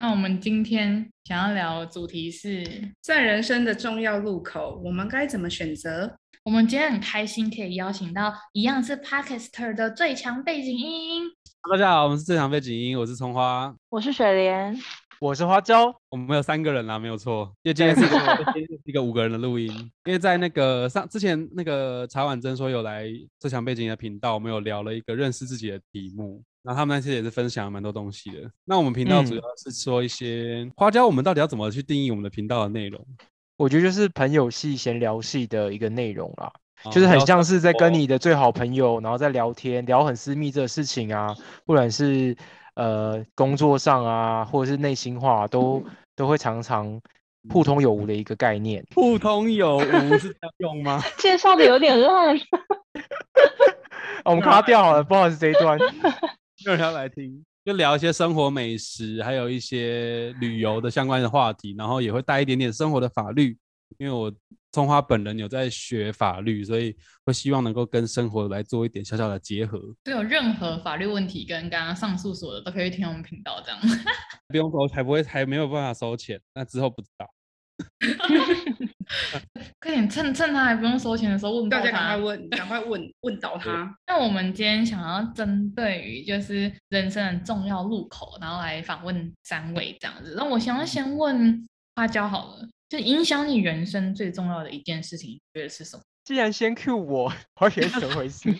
那我们今天想要聊的主题是，在人生的重要路口，我们该怎么选择？我们今天很开心可以邀请到一样是 Podcaster 的最强背景音。大家好，我们是最强背景音，我是葱花，我是水莲，我是花椒。我们有三个人啦，没有错，因为今天是一个一个五个人的录音。因为在那个上之前那个茶婉珍说有来最强背景音的频道，我们有聊了一个认识自己的题目。然后他们那些也是分享了蛮多东西的。那我们频道主要是说一些、嗯、花椒，我们到底要怎么去定义我们的频道的内容？我觉得就是朋友系、闲聊系的一个内容啦，哦、就是很像是在跟你的最好朋友，然后在聊天，聊很私密这个事情啊，不管是呃工作上啊，或者是内心话，都 都会常常互通有无的一个概念。互通有无是这样用吗？介绍的有点乱。我们卡掉好了，不好意思这一段。有人要来听，就聊一些生活美食，还有一些旅游的相关的话题，然后也会带一点点生活的法律，因为我葱花本人有在学法律，所以会希望能够跟生活来做一点小小的结合。对，有任何法律问题跟刚刚上述说的，都可以听我们频道这样。不用收，还不会，还没有办法收钱，那之后不知道。快点趁趁他还不用收钱的时候问到他，大家赶快问，赶快问问倒他。那我们今天想要针对于就是人生的重要路口，然后来访问三位这样子。那我想要先问花椒好了，就影响你人生最重要的一件事情，你觉得是什么？既然先 Q 我，我觉得怎么回事？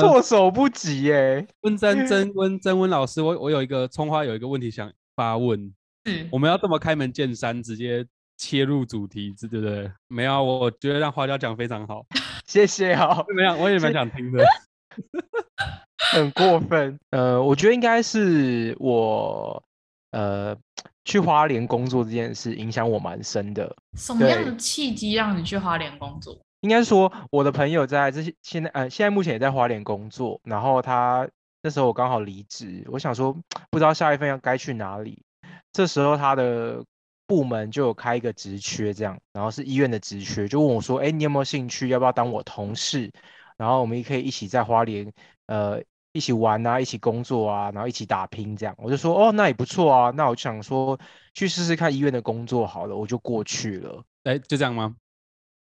措手不及耶。温真真 温真温老师，我我有一个葱花有一个问题想发问，嗯，我们要这么开门见山，直接。切入主题，对不对？没有，我觉得让花椒讲非常好，谢谢哦。没有，我也蛮想听的。很过分。呃，我觉得应该是我呃去花莲工作这件事影响我蛮深的。什么样的契机让你去花莲工作？应该说我的朋友在这些现在呃现在目前也在花莲工作，然后他那时候我刚好离职，我想说 不知道下一份要该去哪里，这时候他的。部门就有开一个职缺，这样，然后是医院的职缺，就问我说：“哎，你有没有兴趣？要不要当我同事？然后我们也可以一起在花莲，呃，一起玩啊，一起工作啊，然后一起打拼这样。”我就说：“哦，那也不错啊。”那我就想说去试试看医院的工作好了，我就过去了。哎，就这样吗？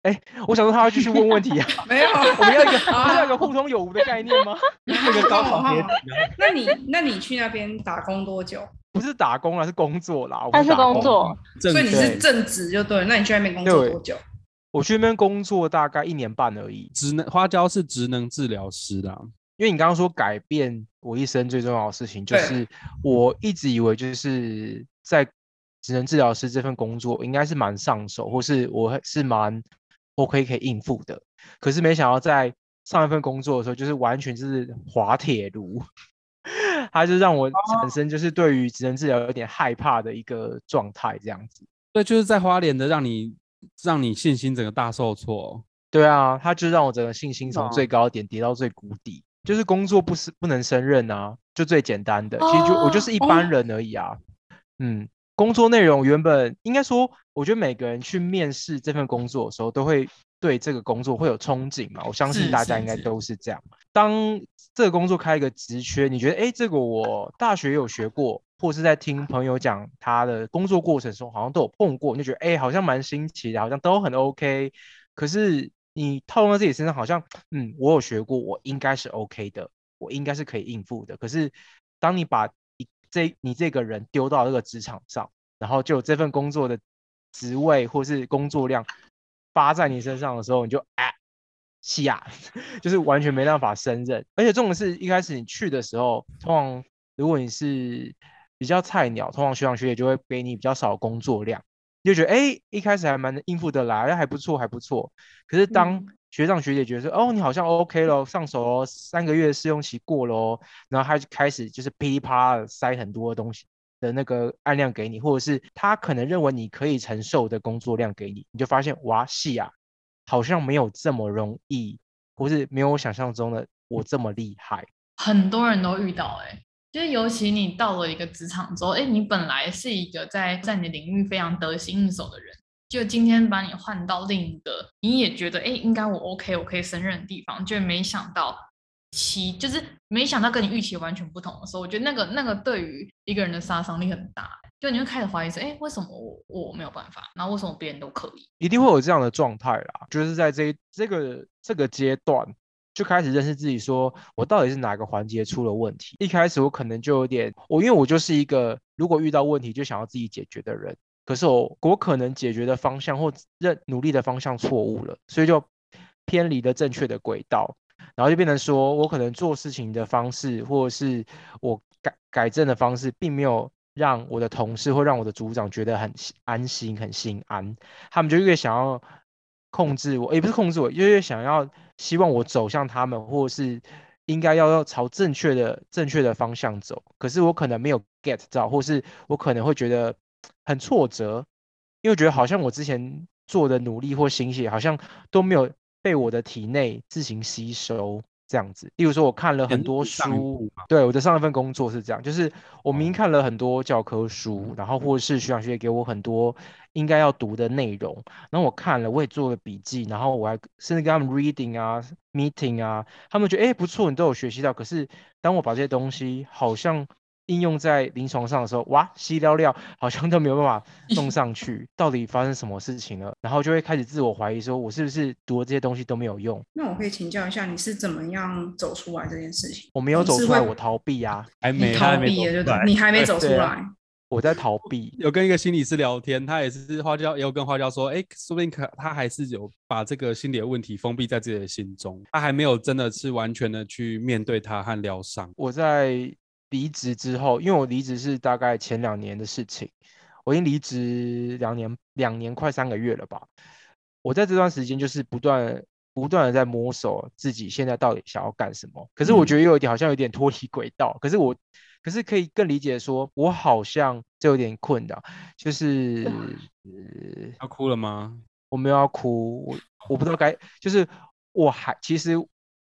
哎，我想说他要继续问问题啊。没有，我们要一个，我们要一个互通有无的概念吗？那个高考别那你，那你去那边打工多久？不是打工啊，是工作啦。但是工作，所以你是正职就对。那你去那边工作多久？我去那边工作大概一年半而已。职能花椒是职能治疗师啦，因为你刚刚说改变我一生最重要的事情，就是我一直以为就是在职能治疗师这份工作应该是蛮上手，或是我是蛮 OK 可以应付的。可是没想到在上一份工作的时候，就是完全就是滑铁卢。他就让我产生就是对于职能治疗有点害怕的一个状态，这样子。对，就是在花莲的，让你让你信心整个大受挫。对啊，他就让我整个信心从最高点跌到最谷底。就是工作不是不能胜任啊，就最简单的，其实就我就是一般人而已啊。嗯，工作内容原本应该说，我觉得每个人去面试这份工作的时候，都会对这个工作会有憧憬嘛。我相信大家应该都是这样。当这个工作开一个职缺，你觉得哎，这个我大学有学过，或是在听朋友讲他的工作过程中，好像都有碰过，你就觉得哎，好像蛮新奇的，好像都很 OK。可是你套用到自己身上，好像嗯，我有学过，我应该是 OK 的，我应该是可以应付的。可是当你把一这你这个人丢到这个职场上，然后就有这份工作的职位或是工作量发在你身上的时候，你就哎。西亚 就是完全没办法胜任，而且重点是一开始你去的时候，通常如果你是比较菜鸟，通常学长学姐就会给你比较少的工作量，你就觉得哎、欸，一开始还蛮应付得来，还不错，还不错。可是当学长学姐觉得说，哦，你好像 OK 咯，上手咯，三个月试用期过咯，然后他就开始就是噼里啪啦的塞很多的东西，的那个案量给你，或者是他可能认为你可以承受的工作量给你，你就发现哇，是啊，好像没有这么容易，或是没有我想象中的我这么厉害。很多人都遇到哎、欸，就是尤其你到了一个职场之后，哎，你本来是一个在在你的领域非常得心应手的人，就今天把你换到另一个你也觉得哎应该我 OK 我可以胜任的地方，就没想到。其就是没想到跟你预期完全不同的时候，我觉得那个那个对于一个人的杀伤力很大，就你会开始怀疑说，哎，为什么我我没有办法？那为什么别人都可以？一定会有这样的状态啦，就是在这这个这个阶段就开始认识自己，说我到底是哪个环节出了问题？一开始我可能就有点，我因为我就是一个如果遇到问题就想要自己解决的人，可是我我可能解决的方向或认努力的方向错误了，所以就偏离了正确的轨道。然后就变成说，我可能做事情的方式，或者是我改改正的方式，并没有让我的同事或让我的组长觉得很安心、很心安。他们就越想要控制我，也不是控制我，越越想要希望我走向他们，或是应该要要朝正确的正确的方向走。可是我可能没有 get 到，或是我可能会觉得很挫折，因为觉得好像我之前做的努力或心血，好像都没有。被我的体内自行吸收这样子，例如说我看了很多书，对，我的上一份工作是这样，就是我明明看了很多教科书，然后或者是学长学姐给我很多应该要读的内容，然后我看了，我也做了笔记，然后我还甚至跟他们 reading 啊，meeting 啊，他们觉得哎不错，你都有学习到，可是当我把这些东西好像。应用在临床上的时候，哇，稀料料好像都没有办法 弄上去，到底发生什么事情了？然后就会开始自我怀疑，说我是不是读的这些东西都没有用？那我可以请教一下，你是怎么样走出来这件事情？我没有走出来，我逃避呀、啊，还没逃避了，就你还没走出来，我在逃避。有跟一个心理师聊天，他也是花椒，也有跟花椒说，哎，说不定可他还是有把这个心理的问题封闭在自己的心中，他还没有真的是完全的去面对他和疗伤。我在。离职之后，因为我离职是大概前两年的事情，我已经离职两年，两年快三个月了吧。我在这段时间就是不断不断的在摸索自己现在到底想要干什么。可是我觉得有一点好像有点脱离轨道。嗯、可是我可是可以更理解说，我好像就有点困扰，就是要哭了吗？我没有要哭，我我不知道该，就是我还其实。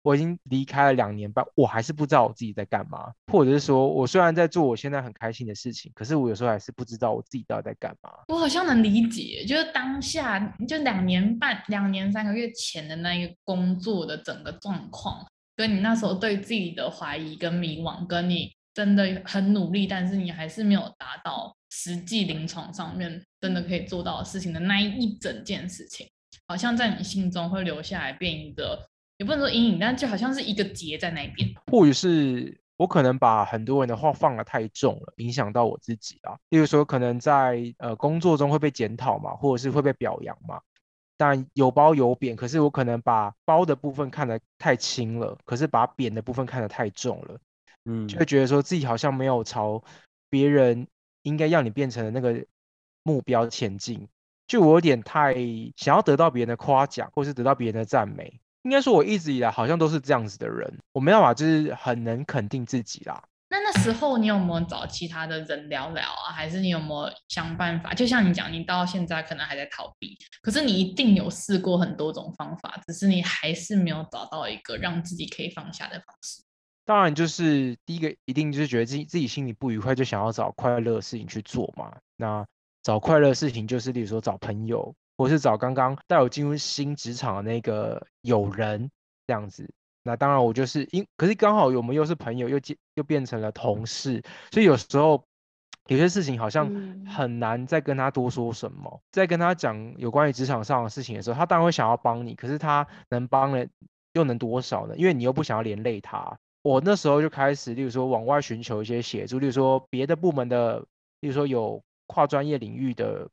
我已经离开了两年半，我还是不知道我自己在干嘛，或者是说我虽然在做我现在很开心的事情，可是我有时候还是不知道我自己到底在干嘛。我好像能理解，就是当下就两年半、两年三个月前的那一个工作的整个状况，跟你那时候对自己的怀疑跟迷惘，跟你真的很努力，但是你还是没有达到实际临床上面真的可以做到的事情的那一整件事情，好像在你心中会留下来，变一个。也不能说阴影，但就好像是一个结在那边。或许是我可能把很多人的话放得太重了，影响到我自己啊。例如说，可能在呃工作中会被检讨嘛，或者是会被表扬嘛。但有褒有贬，可是我可能把褒的部分看得太轻了，可是把贬的部分看得太重了。嗯，就会觉得说自己好像没有朝别人应该要你变成的那个目标前进。就我有点太想要得到别人的夸奖，或是得到别人的赞美。应该说，我一直以来好像都是这样子的人，我没办法，就是很能肯定自己啦。那那时候你有没有找其他的人聊聊啊？还是你有没有想办法？就像你讲，你到现在可能还在逃避，可是你一定有试过很多种方法，只是你还是没有找到一个让自己可以放下的方式。当然，就是第一个，一定就是觉得自己自己心里不愉快，就想要找快乐的事情去做嘛。那找快乐的事情，就是例如说找朋友。或是找刚刚带我进入新职场的那个友人这样子，那当然我就是因，可是刚好我们又是朋友，又变又变成了同事，所以有时候有些事情好像很难再跟他多说什么，在跟他讲有关于职场上的事情的时候，他当然会想要帮你，可是他能帮的又能多少呢？因为你又不想要连累他。我那时候就开始，例如说往外寻求一些协助，例如说别的部门的，例如说有跨专业领域的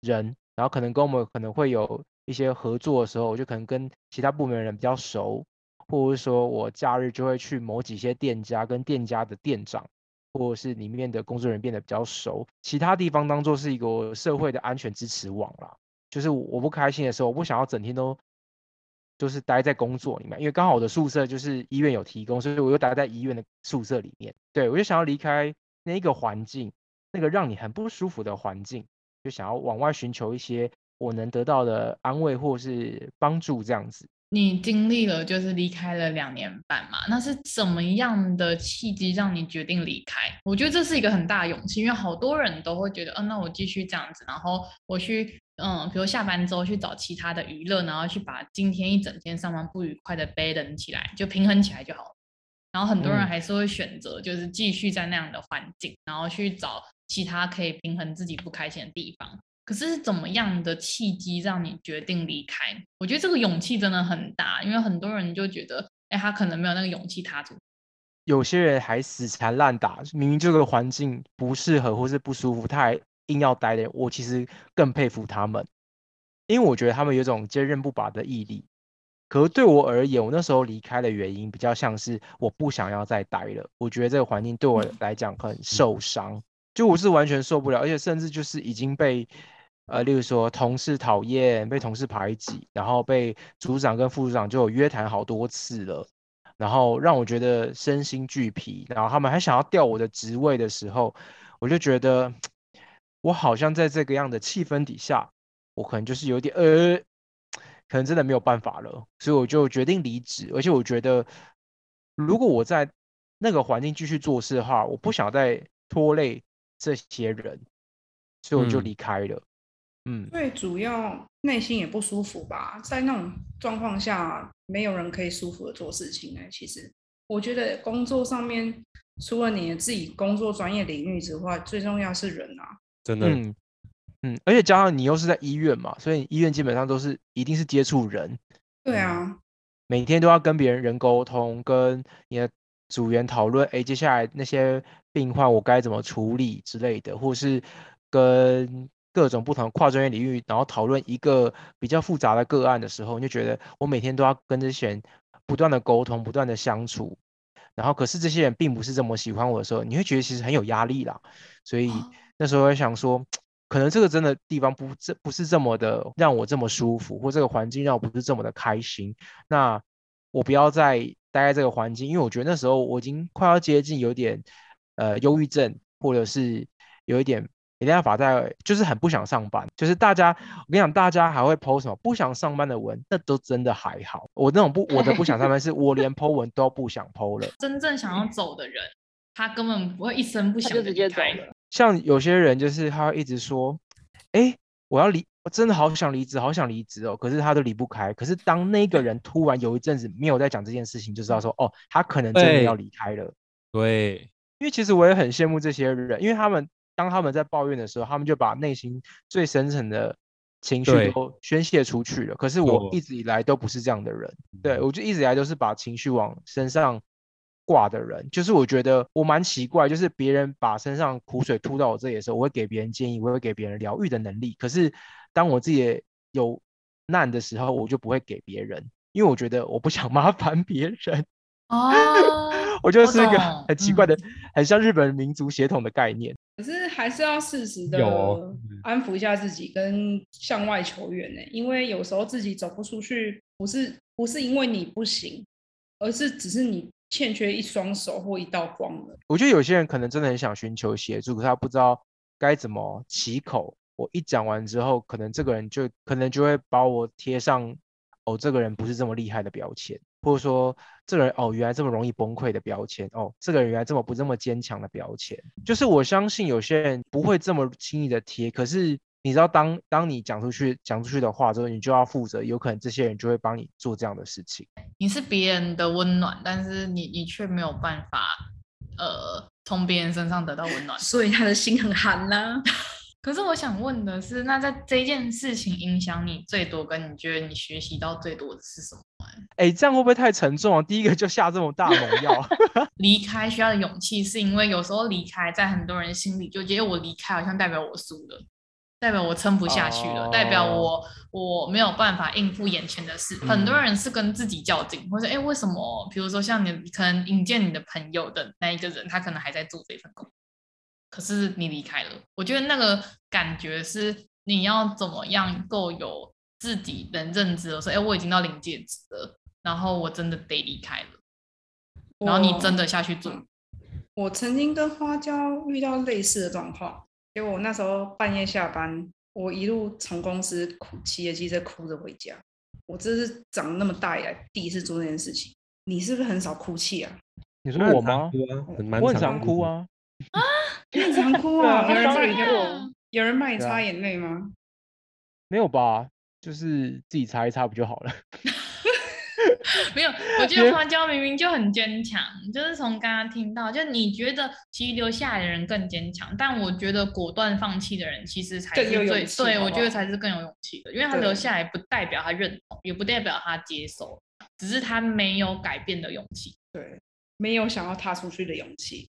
人。然后可能跟我们可能会有一些合作的时候，我就可能跟其他部门的人比较熟，或者是说我假日就会去某几些店家，跟店家的店长或者是里面的工作人员变得比较熟。其他地方当做是一个社会的安全支持网啦。就是我不开心的时候，我不想要整天都就是待在工作里面，因为刚好我的宿舍就是医院有提供，所以我又待在医院的宿舍里面。对，我就想要离开那个环境。那个让你很不舒服的环境，就想要往外寻求一些我能得到的安慰或是帮助这样子。你经历了就是离开了两年半嘛，那是怎么样的契机让你决定离开？我觉得这是一个很大的勇气，因为好多人都会觉得，嗯、啊，那我继续这样子，然后我去，嗯，比如下班之后去找其他的娱乐，然后去把今天一整天上班不愉快的 balance 起来，就平衡起来就好了。然后很多人还是会选择就是继续在那样的环境，嗯、然后去找其他可以平衡自己不开心的地方。可是怎么样的契机让你决定离开？我觉得这个勇气真的很大，因为很多人就觉得，哎，他可能没有那个勇气踏出。有些人还死缠烂打，明明这个环境不适合或是不舒服，他还硬要待的。我其实更佩服他们，因为我觉得他们有种坚韧不拔的毅力。可是对我而言，我那时候离开的原因比较像是我不想要再待了。我觉得这个环境对我来讲很受伤，就我是完全受不了，而且甚至就是已经被。呃，例如说同事讨厌，被同事排挤，然后被组长跟副组长就有约谈好多次了，然后让我觉得身心俱疲，然后他们还想要调我的职位的时候，我就觉得我好像在这个样的气氛底下，我可能就是有点呃，可能真的没有办法了，所以我就决定离职。而且我觉得，如果我在那个环境继续做事的话，我不想再拖累这些人，所以我就离开了。嗯嗯，最主要内心也不舒服吧，在那种状况下，没有人可以舒服的做事情呢。其实，我觉得工作上面，除了你自己工作专业领域之外，最重要是人啊，真的。嗯，嗯，而且加上你又是在医院嘛，所以医院基本上都是一定是接触人。对啊，每天都要跟别人人沟通，跟你的组员讨论，哎，接下来那些病患我该怎么处理之类的，或是跟。各种不同跨专业领域，然后讨论一个比较复杂的个案的时候，你就觉得我每天都要跟这些人不断的沟通，不断的相处，然后可是这些人并不是这么喜欢我的时候，你会觉得其实很有压力啦。所以那时候我想说，可能这个真的地方不这不是这么的让我这么舒服，或这个环境让我不是这么的开心。那我不要再待在这个环境，因为我觉得那时候我已经快要接近有点呃忧郁症，或者是有一点。没办法在，就是很不想上班。就是大家，我跟你讲，大家还会 po 什么不想上班的文，那都真的还好。我那种不，我的不想上班，是我连 po 文都不想 po 了。真正想要走的人，他根本不会一声不响就直接走了。像有些人，就是他会一直说，哎，我要离，我真的好想离职，好想离职哦。可是他都离不开。可是当那个人突然有一阵子没有在讲这件事情，就知道说，哦，他可能真的要离开了。对，因为其实我也很羡慕这些人，因为他们。当他们在抱怨的时候，他们就把内心最深层的情绪都宣泄出去了。可是我一直以来都不是这样的人，对，我就一直以来都是把情绪往身上挂的人。就是我觉得我蛮奇怪，就是别人把身上苦水吐到我这里的时候，我会给别人建议，我会给别人疗愈的能力。可是当我自己有难的时候，我就不会给别人，因为我觉得我不想 麻烦别人。哦，我觉得是一个很奇怪的，嗯、很像日本民族血统的概念。可是还是要适时的安抚一下自己，跟向外求援呢。因为有时候自己走不出去，不是不是因为你不行，而是只是你欠缺一双手或一道光了。我觉得有些人可能真的很想寻求协助，可是他不知道该怎么启口。我一讲完之后，可能这个人就可能就会把我贴上哦，这个人不是这么厉害的标签。或者说，这个人哦，原来这么容易崩溃的标签哦，这个人原来这么不这么坚强的标签，就是我相信有些人不会这么轻易的贴。可是你知道当，当当你讲出去讲出去的话之后，你就要负责，有可能这些人就会帮你做这样的事情。你是别人的温暖，但是你你却没有办法，呃，从别人身上得到温暖，所以他的心很寒呐、啊。可是我想问的是，那在这件事情影响你最多，跟你觉得你学习到最多的是什么？哎、欸，这样会不会太沉重啊？第一个就下这么大猛药，离开需要的勇气，是因为有时候离开，在很多人心里就觉得我离开好像代表我输了，代表我撑不下去了，哦、代表我我没有办法应付眼前的事。嗯、很多人是跟自己较劲，或者哎，为什么？比如说像你可能引荐你的朋友的那一个人，他可能还在做这份工。可是你离开了，我觉得那个感觉是你要怎么样够有自己能认知，我说，哎，我已经到临界值了，然后我真的得离开了，然后你真的下去做。我曾经跟花椒遇到类似的状况，结果我那时候半夜下班，我一路从公司哭，骑着机车哭着回家。我这是长那么大以来第一次做这件事情。你是不是很少哭泣啊？你说我吗？我很常哭啊。啊，你很常哭啊？有人帮你，有人帮你擦眼泪吗？没有吧，就是自己擦一擦不就好了？没有，我觉得花椒明明就很坚强，就是从刚刚听到，就你觉得其实留下来的人更坚强，但我觉得果断放弃的人其实才是最对，我觉得才是更有勇气的，因为他留下来不代表他认同，也不代表他接受，只是他没有改变的勇气。对，没有想要踏出去的勇气，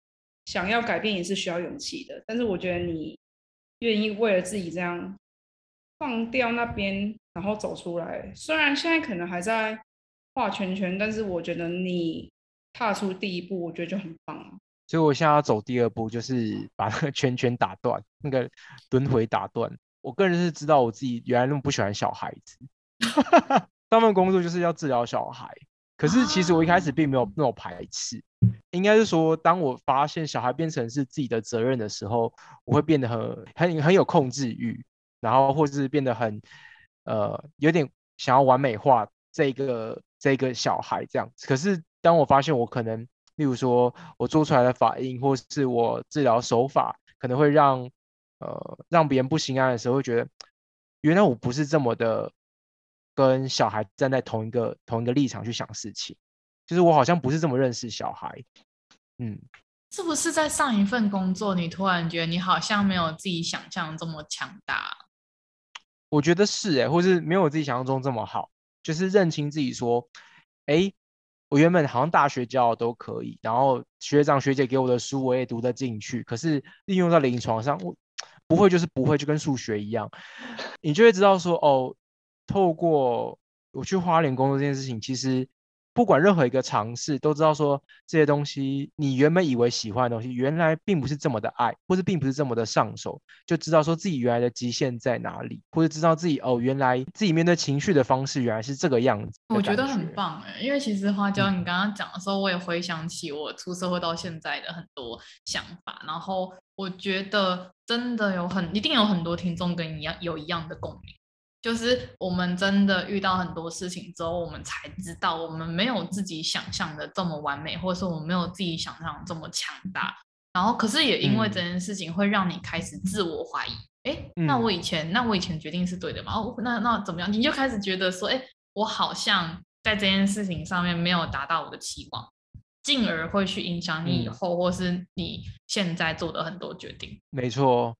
想要改变也是需要勇气的，但是我觉得你愿意为了自己这样放掉那边，然后走出来，虽然现在可能还在。画圈圈，但是我觉得你踏出第一步，我觉得就很棒。所以我现在要走第二步，就是把那个圈圈打断，那个轮回打断。我个人是知道我自己原来那么不喜欢小孩子，他们工作就是要治疗小孩。可是其实我一开始并没有那么排斥，应该是说，当我发现小孩变成是自己的责任的时候，我会变得很很很有控制欲，然后或是变得很呃有点想要完美化这个。这个小孩这样，可是当我发现我可能，例如说我做出来的反应，或是我治疗手法，可能会让呃让别人不心安的时候，会觉得原来我不是这么的跟小孩站在同一个同一个立场去想事情，就是我好像不是这么认识小孩。嗯，是不是在上一份工作，你突然觉得你好像没有自己想象这么强大？我觉得是哎、或是没有我自己想象中这么好。就是认清自己，说，哎，我原本好像大学教都可以，然后学长学姐给我的书我也读得进去，可是应用到临床上，我不会就是不会，就跟数学一样，你就会知道说，哦，透过我去花莲工作这件事情，其实。不管任何一个尝试，都知道说这些东西，你原本以为喜欢的东西，原来并不是这么的爱，或者并不是这么的上手，就知道说自己原来的极限在哪里，或者知道自己哦，原来自己面对情绪的方式原来是这个样子。我觉得很棒哎，因为其实花椒，你刚刚讲的时候，我也回想起我出社会到现在的很多想法，然后我觉得真的有很，一定有很多听众跟你一样有一样的共鸣。就是我们真的遇到很多事情之后，我们才知道我们没有自己想象的这么完美，或者说我们没有自己想象这么强大。然后，可是也因为这件事情，会让你开始自我怀疑。哎、嗯，那我以前，那我以前决定是对的吗？哦，那那怎么样？你就开始觉得说，哎，我好像在这件事情上面没有达到我的期望，进而会去影响你以后，嗯、或是你现在做的很多决定。没错。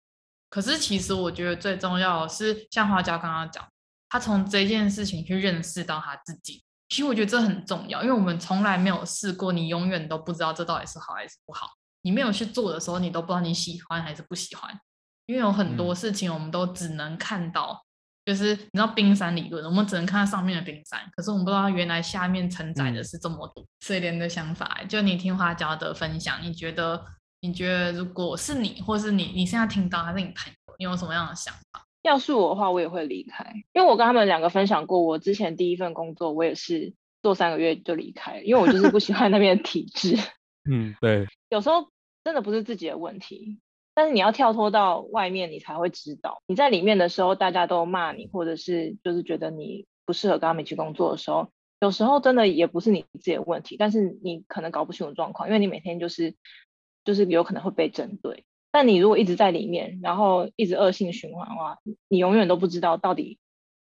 可是，其实我觉得最重要的是，像花椒刚刚讲，他从这件事情去认识到他自己。其实我觉得这很重要，因为我们从来没有试过，你永远都不知道这到底是好还是不好。你没有去做的时候，你都不知道你喜欢还是不喜欢。因为有很多事情，我们都只能看到，嗯、就是你知道冰山理论，我们只能看到上面的冰山，可是我们不知道原来下面承载的是这么多。所以，连的想法，就你听花椒的分享，你觉得？你觉得如果是你，或是你，你现在听到还是你朋友，你有什么样的想法？要是我的话，我也会离开，因为我跟他们两个分享过，我之前第一份工作，我也是做三个月就离开，因为我就是不喜欢那边的体制。嗯，对。有时候真的不是自己的问题，但是你要跳脱到外面，你才会知道。你在里面的时候，大家都骂你，或者是就是觉得你不适合跟他们一起工作的时候，有时候真的也不是你自己的问题，但是你可能搞不清楚状况，因为你每天就是。就是有可能会被针对，但你如果一直在里面，然后一直恶性循环的话，你永远都不知道到底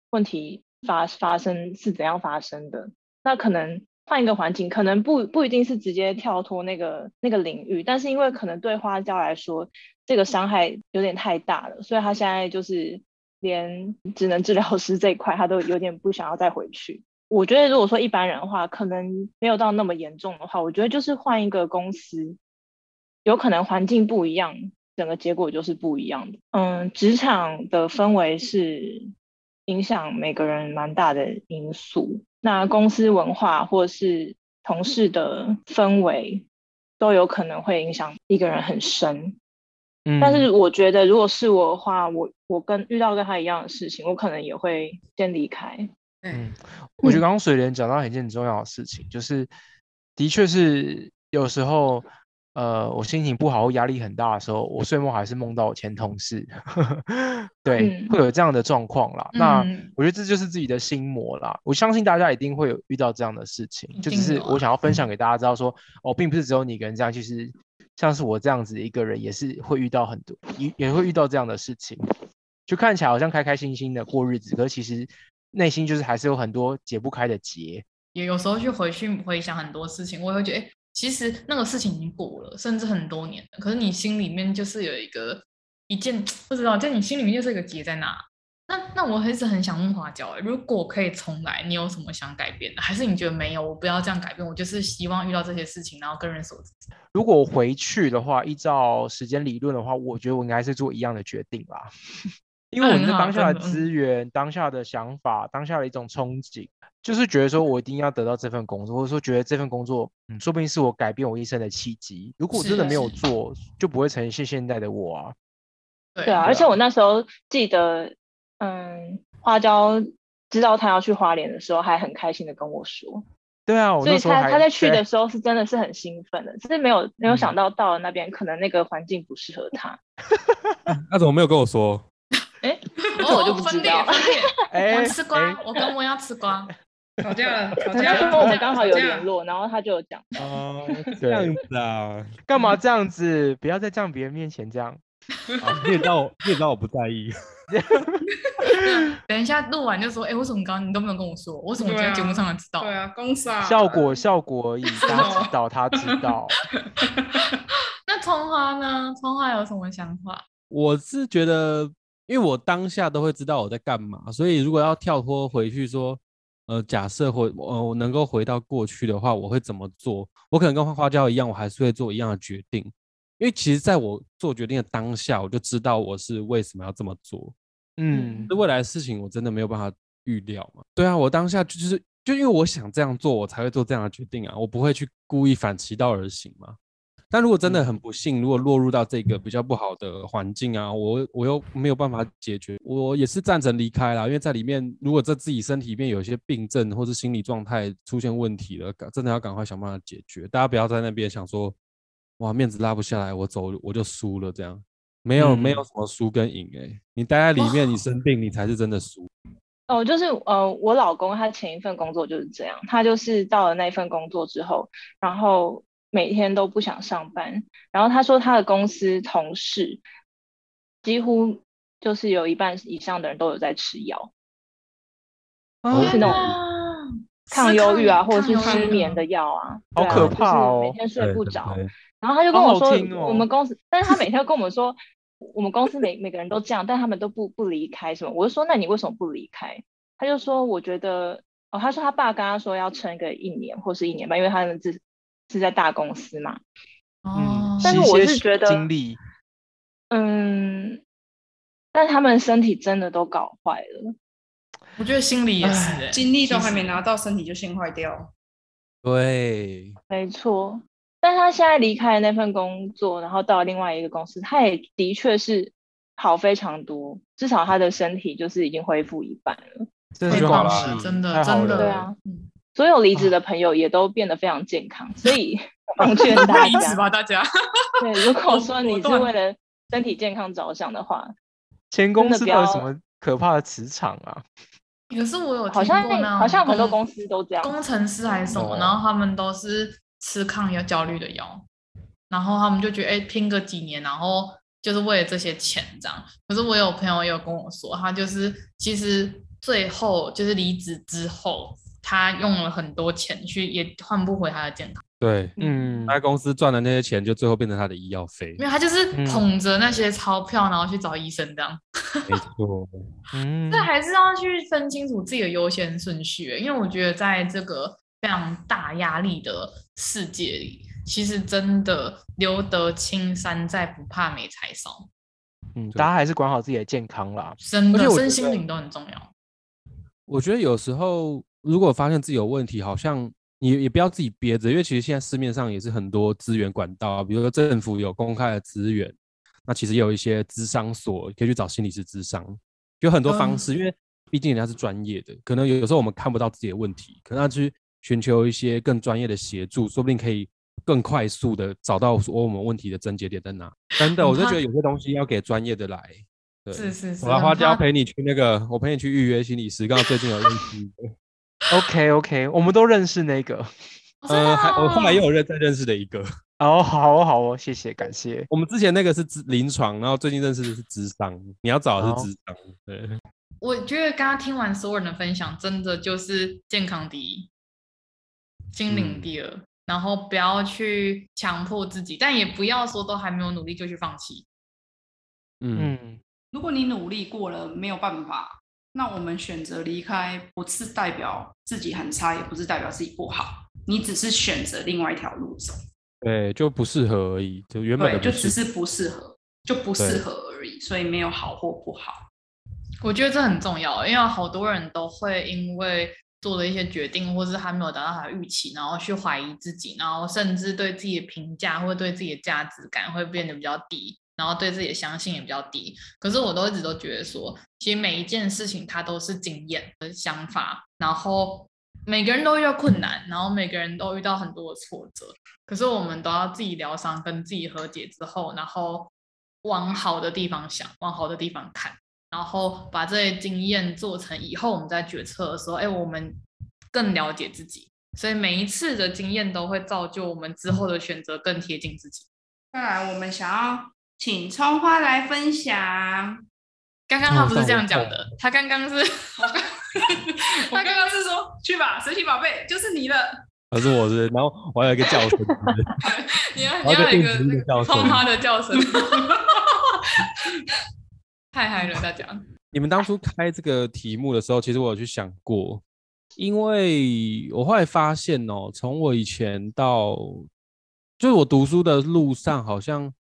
问题发发生是怎样发生的。那可能换一个环境，可能不不一定是直接跳脱那个那个领域，但是因为可能对花椒来说，这个伤害有点太大了，所以他现在就是连职能治疗 师这一块，他都有点不想要再回去。我觉得如果说一般人的话，可能没有到那么严重的话，我觉得就是换一个公司。有可能环境不一样，整个结果就是不一样的。嗯，职场的氛围是影响每个人蛮大的因素。那公司文化或是同事的氛围都有可能会影响一个人很深。嗯，但是我觉得，如果是我的话，我我跟遇到跟他一样的事情，我可能也会先离开。嗯，我觉得刚刚水莲讲到一件很重要的事情，就是的确是有时候。呃，我心情不好或压力很大的时候，我睡梦还是梦到我前同事，对，嗯、会有这样的状况啦。嗯、那我觉得这就是自己的心魔啦。我相信大家一定会有遇到这样的事情，就只是我想要分享给大家知道说，嗯、哦，并不是只有你一个人这样，其实像是我这样子一个人，也是会遇到很多，也也会遇到这样的事情。就看起来好像开开心心的过日子，可是其实内心就是还是有很多解不开的结。也有时候去回去回想很多事情，我也会觉得，哎。其实那个事情已经过了，甚至很多年。可是你心里面就是有一个一件不知道，在你心里面就是一个结在那。那那我还是很想问花椒，如果可以重来，你有什么想改变的？还是你觉得没有？我不要这样改变，我就是希望遇到这些事情，然后更认识我自己。如果回去的话，依照时间理论的话，我觉得我应该是做一样的决定吧。因为我们的当下的资源、当下的想法、当下的一种憧憬，就是觉得说我一定要得到这份工作，或者说觉得这份工作，嗯，说不定是我改变我一生的契机。如果我真的没有做，就不会呈现现在的我啊。对啊，对啊，而且我那时候记得，嗯，花椒知道他要去花莲的时候，还很开心的跟我说。对啊，所以他他在去的时候是真的是很兴奋的，只是没有没有想到到了那边，可能那个环境不适合他。那怎么没有跟我说？哎，这我就不知道。哎，吃瓜，我跟我要吃瓜，吵架了，吵架了。我们刚好有联络，然后他就讲。哦，这样子啊？干嘛这样子？不要再这样别人面前这样。你也知道，你也知道我不在意。等一下录完就说，哎，为什么刚刚你都没有跟我说？为什么在节目上才知道？对啊，公司啊。效果效果而已，他知道，他知道。那葱花呢？葱花有什么想法？我是觉得。因为我当下都会知道我在干嘛，所以如果要跳脱回去说，呃，假设回呃我能够回到过去的话，我会怎么做？我可能跟花花椒一样，我还是会做一样的决定。因为其实在我做决定的当下，我就知道我是为什么要这么做。嗯，这未来的事情我真的没有办法预料嘛。对啊，我当下就是就因为我想这样做，我才会做这样的决定啊，我不会去故意反其道而行嘛。但如果真的很不幸，如果落入到这个比较不好的环境啊，我我又没有办法解决，我也是赞成离开啦。因为在里面，如果在自己身体里面有一些病症或是心理状态出现问题了，真的要赶快想办法解决。大家不要在那边想说，哇，面子拉不下来，我走我就输了这样，没有、嗯、没有什么输跟赢诶、欸，你待在里面，你生病，你才是真的输。哦，就是呃，我老公他前一份工作就是这样，他就是到了那份工作之后，然后。每天都不想上班，然后他说他的公司同事几乎就是有一半以上的人都有在吃药，哦、就是那种抗忧郁啊，或者是失眠的药啊，好可怕哦，就是、每天睡不着。然后他就跟我说，哦、我们公司，但是他每天都跟我们说，我们公司每每个人都这样，但他们都不不离开，什么？我就说，那你为什么不离开？他就说，我觉得，哦，他说他爸跟他说要撑个一年或是一年吧，因为他们自。是在大公司嘛？哦，但是我是觉得，嗯，但他们身体真的都搞坏了。我觉得心理也是，精力都还没拿到，身体就先坏掉。对，没错。但他现在离开那份工作，然后到另外一个公司，他也的确是好非常多，至少他的身体就是已经恢复一半了。真的，真的，真的，对啊。所有离职的朋友也都变得非常健康，所以奉劝 大家，离职吧，大家。对，如 果说你是为了身体健康着想的话，前公司有什么可怕的磁场啊？可是我有好像好像很多公司都这样，工程师还是什么，然后他们都是吃抗压焦虑的药，然后他们就觉得哎，拼个几年，然后就是为了这些钱这样。可是我有朋友也有跟我说，他就是其实最后就是离职之后。他用了很多钱去，也换不回他的健康。对，嗯，他公司赚的那些钱，就最后变成他的医药费。没有他就是捧着那些钞票，然后去找医生这样。没错，嗯，这还是要去分清楚自己的优先顺序。因为我觉得在这个非常大压力的世界里，其实真的留得青山在，不怕没柴烧。嗯，大家还是管好自己的健康啦，真的，身心灵都很重要。我觉得有时候。如果发现自己有问题，好像你也不要自己憋着，因为其实现在市面上也是很多资源管道，比如说政府有公开的资源，那其实也有一些咨商所可以去找心理师咨商，有很多方式，因为毕竟人家是专业的，可能有有时候我们看不到自己的问题，可能要去寻求一些更专业的协助，说不定可以更快速的找到我们问题的症结点在哪。真的，我就觉得有些东西要给专业的来。对，是是是。我来花椒陪你去那个，我陪你去预约心理师，刚好最近有认识。OK OK，我们都认识那个。呃，还我后来又有认再认识的一个。哦，好哦好哦，谢谢感谢。我们之前那个是临床，然后最近认识的是智商。你要找的是智商。对。我觉得刚刚听完所有人的分享，真的就是健康第一，心灵第二。嗯然后不要去强迫自己，但也不要说都还没有努力就去放弃。嗯，如果你努力过了没有办法，那我们选择离开，不是代表自己很差，也不是代表自己不好，你只是选择另外一条路走。对，就不适合而已，就原本对就只是不适合，就不适合而已，所以没有好或不好。我觉得这很重要，因为好多人都会因为。做了一些决定，或是还没有达到他的预期，然后去怀疑自己，然后甚至对自己的评价或者对自己的价值感会变得比较低，然后对自己的相信也比较低。可是我都一直都觉得说，其实每一件事情它都是经验和想法，然后每个人都遇到困难，然后每个人都遇到很多的挫折，可是我们都要自己疗伤，跟自己和解之后，然后往好的地方想，往好的地方看。然后把这些经验做成以后我们在决策的时候，哎，我们更了解自己，所以每一次的经验都会造就我们之后的选择更贴近自己。再来，我们想要请葱花来分享。刚刚他不是这样讲的，他刚刚是，他刚刚是说去吧，神奇宝贝就是你的。可是我是，然后我还有一个叫声，你要你要一个葱花的叫声。太嗨了，大家！你们当初开这个题目的时候，其实我有去想过，因为我后来发现哦，从我以前到，就是我读书的路上，好像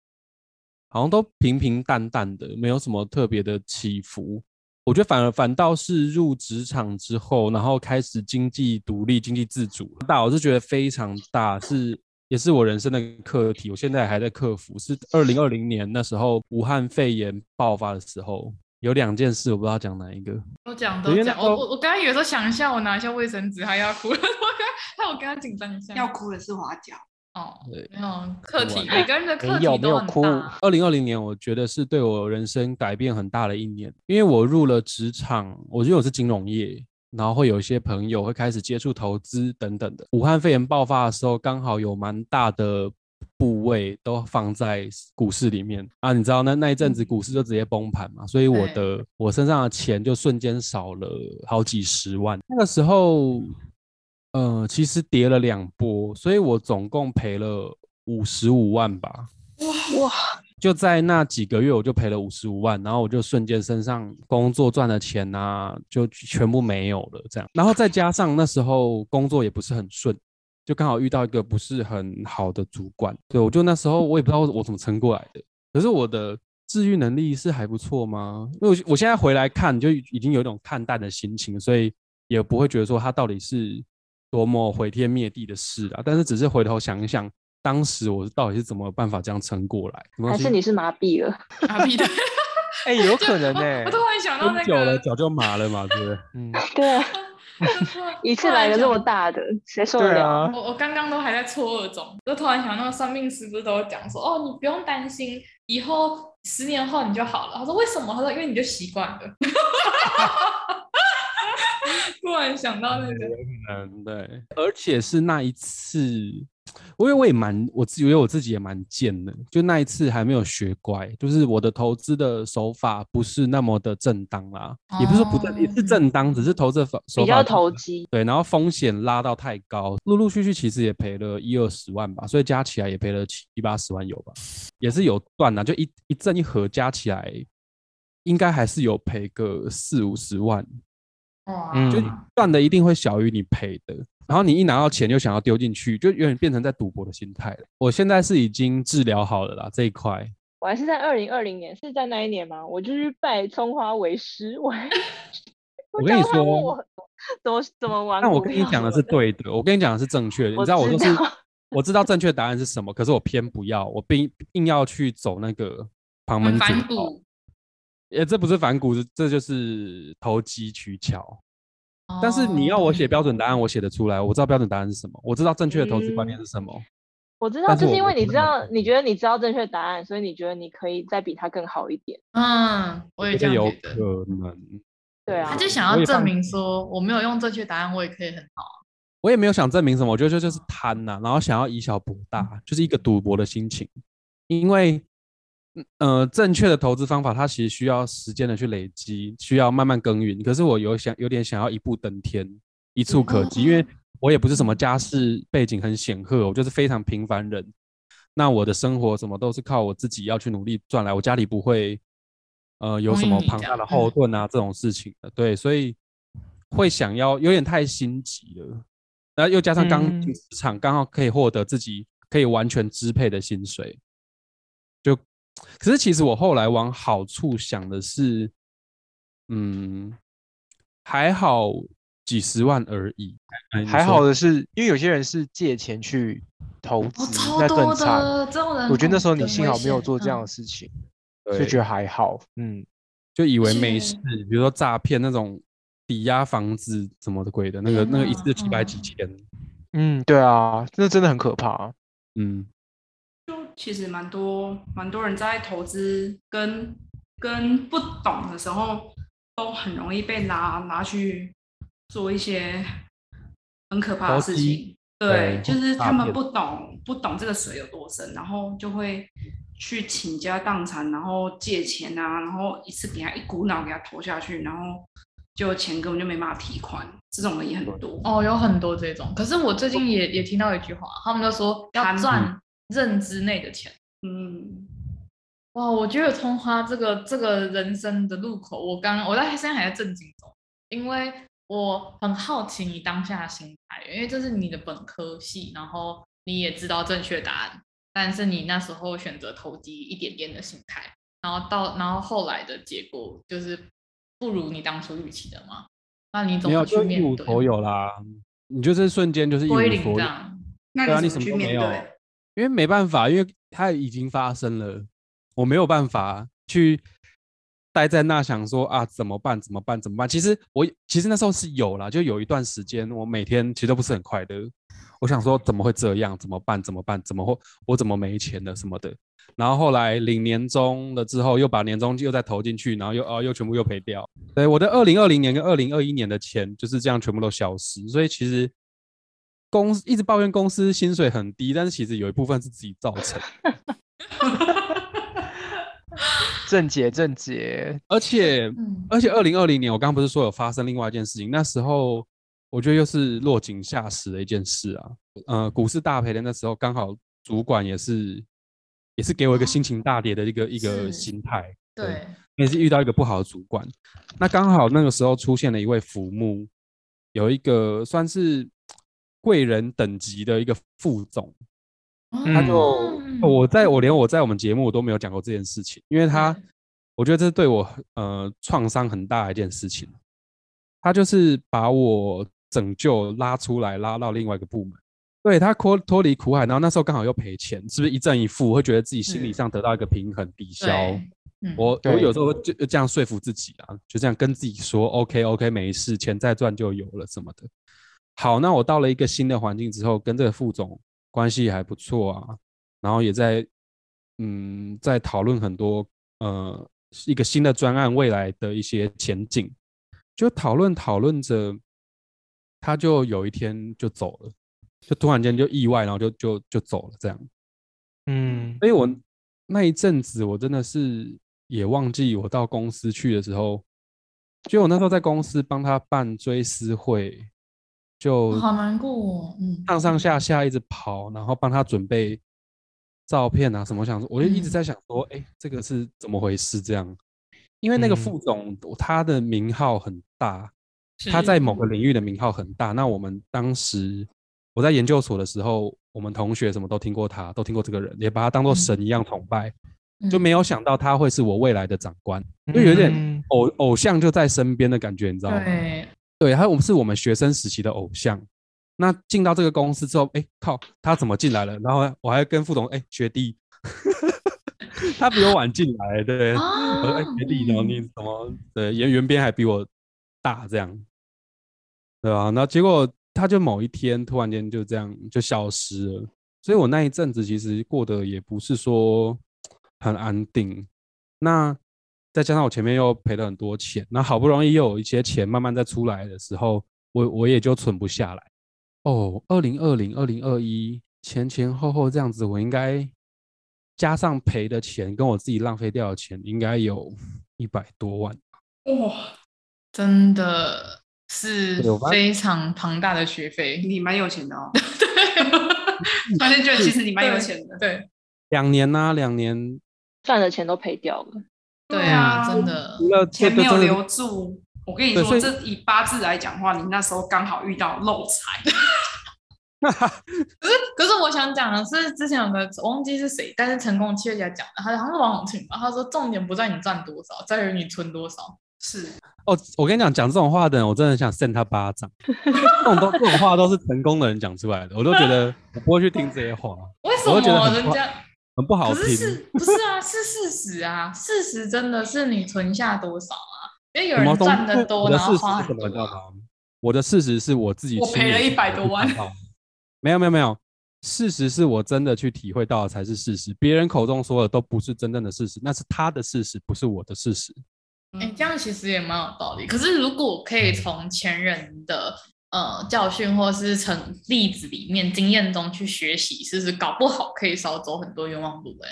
好像都平平淡淡的，没有什么特别的起伏。我觉得反而反倒是入职场之后，然后开始经济独立、经济自主，大我是觉得非常大，是。也是我人生的课题，我现在还在克服。是二零二零年那时候，武汉肺炎爆发的时候，有两件事，我不知道讲哪一个。都讲都讲。我我我刚刚有时候想一下，我拿一下卫生纸，还要哭了。我刚还我刚刚紧张一下。要哭的是花椒。哦，对，没有课题，每个人的课题都很大。二零二零年，我觉得是对我人生改变很大的一年，因为我入了职场，我觉得我是金融业。然后会有一些朋友会开始接触投资等等的。武汉肺炎爆发的时候，刚好有蛮大的部位都放在股市里面啊。你知道那那一阵子股市就直接崩盘嘛，所以我的我身上的钱就瞬间少了好几十万。那个时候，呃，其实跌了两波，所以我总共赔了五十五万吧。哇哇！就在那几个月，我就赔了五十五万，然后我就瞬间身上工作赚的钱啊，就全部没有了。这样，然后再加上那时候工作也不是很顺，就刚好遇到一个不是很好的主管。对，我就那时候我也不知道我怎么撑过来的。可是我的治愈能力是还不错吗？因为我我现在回来看，就已经有一种看淡的心情，所以也不会觉得说他到底是多么毁天灭地的事啊。但是只是回头想一想。当时我到底是怎么办法这样撑过来？还是你是麻痹了？麻痹的，哎、欸，有可能呢、欸。我突然想到那个，久了脚就麻了嘛，对不对？嗯，对啊。一次来个这么大的，谁受得了？啊、我我刚刚都还在错愕中，就突然想到，那个算命师不是都讲说，哦，你不用担心，以后十年后你就好了。他说为什么？他说因为你就习惯了。突然想到那个，嗯，对，而且是那一次。因为我也蛮，我自以为我自己也蛮贱的，就那一次还没有学乖，就是我的投资的手法不是那么的正当啦，哦、也不是说不正，也是正当，只是投资手法比较投机，对，然后风险拉到太高，陆陆续续其实也赔了一二十万吧，所以加起来也赔了七八十万有吧，也是有断呐，就一一正一合加起来，应该还是有赔个四五十万，哇，就赚的一定会小于你赔的。然后你一拿到钱就想要丢进去，就有点变成在赌博的心态了。我现在是已经治疗好了啦，这一块。我还是在二零二零年，是在那一年吗？我就是拜葱花为师。我 我跟你说，怎么怎么玩？那我跟你讲的是对的，我跟你讲的是正确的。你知道我就是我知道正确答案是什么，可是我偏不要，我并硬要去走那个旁门左道。也这不是反骨，这就是投机取巧。但是你要我写标准答案，我写得出来。我知道标准答案是什么，我知道正确的投资观念是什么。我知道，就是因为你知道，你觉得你知道正确答案，所以你觉得你可以再比他更好一点。嗯，我也这样觉得。有可能。对啊。他就想要证明说，我没有用正确答案，我也可以很好。我也没有想证明什么，我觉得这就是贪呐、啊，然后想要以小博大，就是一个赌博的心情。因为，呃，正确的投资方法，它其实需要时间的去累积，需要慢慢耕耘。可是我有想有点想要一步登天，一触可及，因为我也不是什么家世背景很显赫，我就是非常平凡人。那我的生活什么都是靠我自己要去努力赚来，我家里不会，呃，有什么庞大的后盾啊这种事情的。对，所以会想要有点太心急了。然后又加上刚进职场，刚好可以获得自己可以完全支配的薪水，就可是其实我后来往好处想的是，嗯，还好几十万而已。还好的是，因为有些人是借钱去投资，那更惨。我觉得那时候你幸好没有做这样的事情，就觉得还好。嗯，就以为没事，比如说诈骗那种。抵押房子什么的鬼的，那个那个一次几百几千，嗯，对啊，那真的很可怕，嗯，就其实蛮多蛮多人在投资跟跟不懂的时候，都很容易被拿拿去做一些很可怕的事情，对，就是他们不懂不懂这个水有多深，然后就会去倾家荡产，然后借钱啊，然后一次给他一股脑给他投下去，然后。就钱根本就没办法提款，这种的也很多哦，有很多这种。可是我最近也也听到一句话，他们就说要赚认知内的钱。嗯，哇，我觉得通花这个这个人生的路口，我刚我在现在还在震惊中，因为我很好奇你当下的心态，因为这是你的本科系，然后你也知道正确答案，但是你那时候选择投机一点点的心态，然后到然后后来的结果就是。不如你当初预期的吗？那你怎么去面对？一无所有啦，你就是瞬间就是一无所有。对啊，你什么都没有，因为没办法，因为它已经发生了，我没有办法去待在那想说啊怎么办？怎么办？怎么办？其实我其实那时候是有啦，就有一段时间我每天其实都不是很快乐。我想说怎么会这样？怎么办？怎么办？怎么会我怎么没钱了什么的？然后后来领年终了之后，又把年终又再投进去，然后又啊又全部又赔掉。对，我的二零二零年跟二零二一年的钱就是这样全部都消失。所以其实公司一直抱怨公司薪水很低，但是其实有一部分是自己造成。正解正解。而且而且二零二零年我刚刚不是说有发生另外一件事情？那时候我觉得又是落井下石的一件事啊。呃，股市大赔的那时候，刚好主管也是。也是给我一个心情大跌的一个一个心态，对，也是遇到一个不好的主管。那刚好那个时候出现了一位浮木，有一个算是贵人等级的一个副总，他就我在我连我在我们节目我都没有讲过这件事情，因为他我觉得这是对我呃创伤很大的一件事情。他就是把我拯救拉出来，拉到另外一个部门。对，他脱脱离苦海，然后那时候刚好又赔钱，是不是一正一负？会觉得自己心理上得到一个平衡抵消。嗯、我我有时候就这样说服自己啊，就这样跟自己说：“OK OK，没事，钱再赚就有了什么的。”好，那我到了一个新的环境之后，跟这个副总关系还不错啊，然后也在嗯在讨论很多呃一个新的专案未来的一些前景，就讨论讨论着，他就有一天就走了。就突然间就意外，然后就就就走了这样，嗯，所以我那一阵子我真的是也忘记我到公司去的时候，就我那时候在公司帮他办追思会，就好难过哦，嗯，上上下下一直跑，然后帮他准备照片啊什么，想说我就一直在想说，哎，这个是怎么回事？这样？因为那个副总他的名号很大，他在某个领域的名号很大，那我们当时。我在研究所的时候，我们同学什么都听过他，都听过这个人，也把他当做神一样崇拜，嗯、就没有想到他会是我未来的长官，嗯、就有点偶偶像就在身边的感觉，你知道吗？对，对，他我们是我们学生时期的偶像。那进到这个公司之后，哎靠，他怎么进来了？然后我还跟副总，哎学弟，他比我晚进来，对，我说哎、啊、学弟，然后你怎么对，原原编还比我大，这样，对吧？那结果。他就某一天突然间就这样就消失了，所以我那一阵子其实过得也不是说很安定。那再加上我前面又赔了很多钱，那好不容易又有一些钱慢慢再出来的时候，我我也就存不下来。哦，二零二零、二零二一前前后后这样子，我应该加上赔的钱跟我自己浪费掉的钱，应该有一百多万。哇，真的是非常庞大的学费，你蛮有钱的哦。发现觉得其实你蛮有钱的。对，两年呐，两年赚的钱都赔掉了。对啊，真的，钱没有留住。我跟你说，这以八字来讲的话，你那时候刚好遇到漏财。可是，可是我想讲的是，之前有个我忘记是谁，但是成功企业家讲的，他好像是王永庆吧。他说，重点不在你赚多少，在于你存多少。是哦，我跟你讲，讲这种话的人，我真的想扇他巴掌。这种都这种话都是成功的人讲出来的，我都觉得我不会去听这些话。为什么人家很不好听？不是，不是啊，是事实啊，事实真的是你存下多少啊？因为有人赚的多，然后花很多。我的事实是我自己，我赔了一百多万。没有没有没有，事实是我真的去体会到的才是事实，别人口中说的都不是真正的事实，那是他的事实，不是我的事实。哎、欸，这样其实也蛮有道理。可是如果可以从前人的呃教训或是从例子里面经验中去学习，是不是搞不好可以少走很多冤枉路？哎，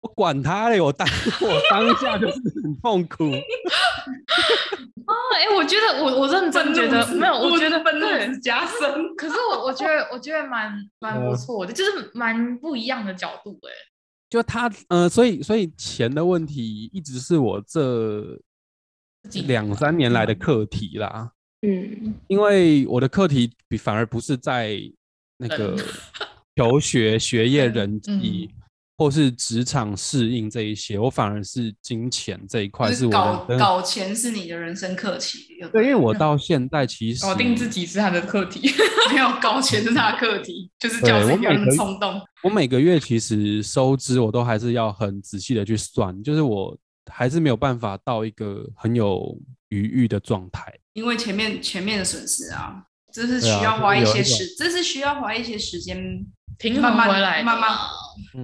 我管他嘞，我当 我当下就是很痛苦。啊，哎、欸，我觉得我我认真觉得没有，我觉得愤怒加深。可是我我觉得我觉得蛮 蛮不错的，就是蛮不一样的角度。哎，就他呃，所以所以钱的问题一直是我这。两三年来的课题啦，嗯，因为我的课题比反而不是在那个 求学、学业、人际，或是职场适应这一些，我反而是金钱这一块是我搞搞钱是你的人生课题。对，因为我到现在其实搞定自己是他的课题，没有搞钱是他的课题，就是叫自己不要冲动。我每个月其实收支我都还是要很仔细的去算，就是我。还是没有办法到一个很有余裕的状态，因为前面前面的损失啊，这是需要花一些时，啊、这是需要花一些时间平衡回来，慢慢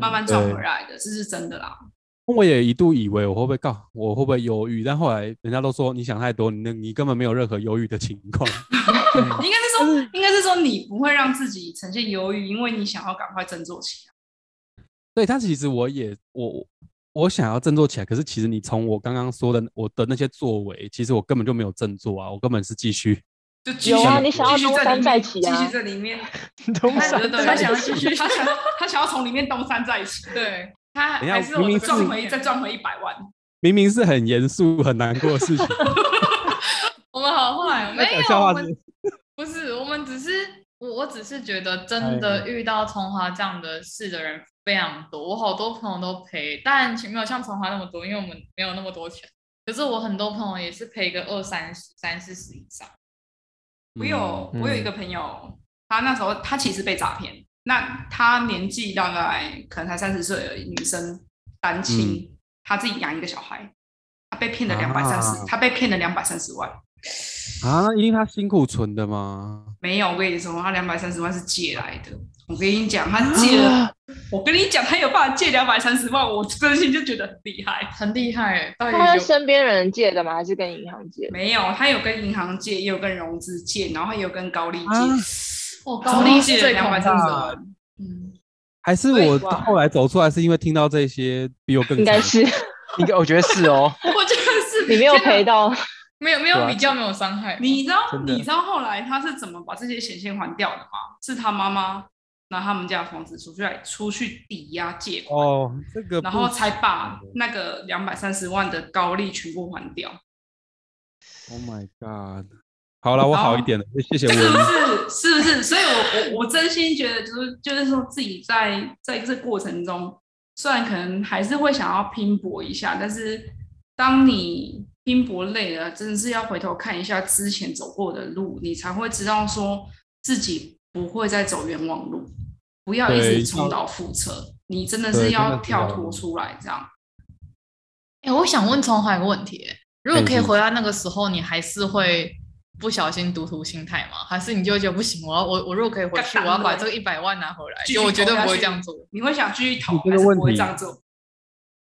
慢慢赚回来的，这是真的啦。我也一度以为我会不会告我会不会忧郁，但后来人家都说你想太多，你你根本没有任何忧郁的情况。应该是说，应该是说你不会让自己呈现忧郁，因为你想要赶快振作起来。对，但其实我也我。我想要振作起来，可是其实你从我刚刚说的我的那些作为，其实我根本就没有振作啊，我根本是继续有啊，你想要东山再起啊，继续在里面东山他想要继续，他想 他想要从里面东山再起，对他还是我赚回再赚回一百万，明明是很严肃很难过的事情，我们好坏没有，我们不是，我们只是。我我只是觉得，真的遇到崇华这样的事的人非常多，我好多朋友都赔，但没有像崇华那么多，因为我们没有那么多钱。可是我很多朋友也是赔个二三十、三四十以上。我有我有一个朋友，他那时候他其实被诈骗，那他年纪大概可能才三十岁而已，女生单亲，他自己养一个小孩，他被骗了两百三十，他被骗了两百三十万。啊，那一定他辛苦存的吗？没有，我跟你说，他两百三十万是借来的。我跟你讲，他借了。啊、我跟你讲，他有办法借两百三十万，我真心就觉得很厉害，很厉害。他是身边人借的吗？还是跟银行借？没有，他有跟银行借，也有跟融资借，然后也有跟高利借。高利借了两百三十万。嗯，还是我后来走出来是因为听到这些比我更应该是，应该我觉得是哦。我觉得是你没有赔到。没有没有比较没有伤害，你知道你知道后来他是怎么把这些钱先还掉的吗？是他妈妈拿他们家的房子出去来出去抵押借款哦，这个然后才把那个两百三十万的高利全部还掉。Oh my god！好了，我好一点了，谢谢我。是不是？是不是？所以我我我真心觉得就是就是说自己在在这过程中，虽然可能还是会想要拼搏一下，但是当你。拼搏累了，真的是要回头看一下之前走过的路，你才会知道说自己不会再走冤枉路，不要一直重蹈覆辙。你真的是要跳脱出来，这样。哎、欸，我想问崇华一个问题，如果可以回到那个时候，你还是会不小心赌徒心态吗？还是你就觉得不行？我要我我如果可以回去，我要把这个一百万拿回来，就我绝对不会这样做。你会想继续投，还是不会这样做？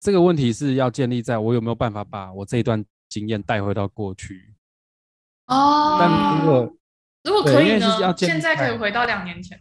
这个问题是要建立在我有没有办法把我这一段经验带回到过去。哦，但如果如果可以呢？现在可以回到两年前。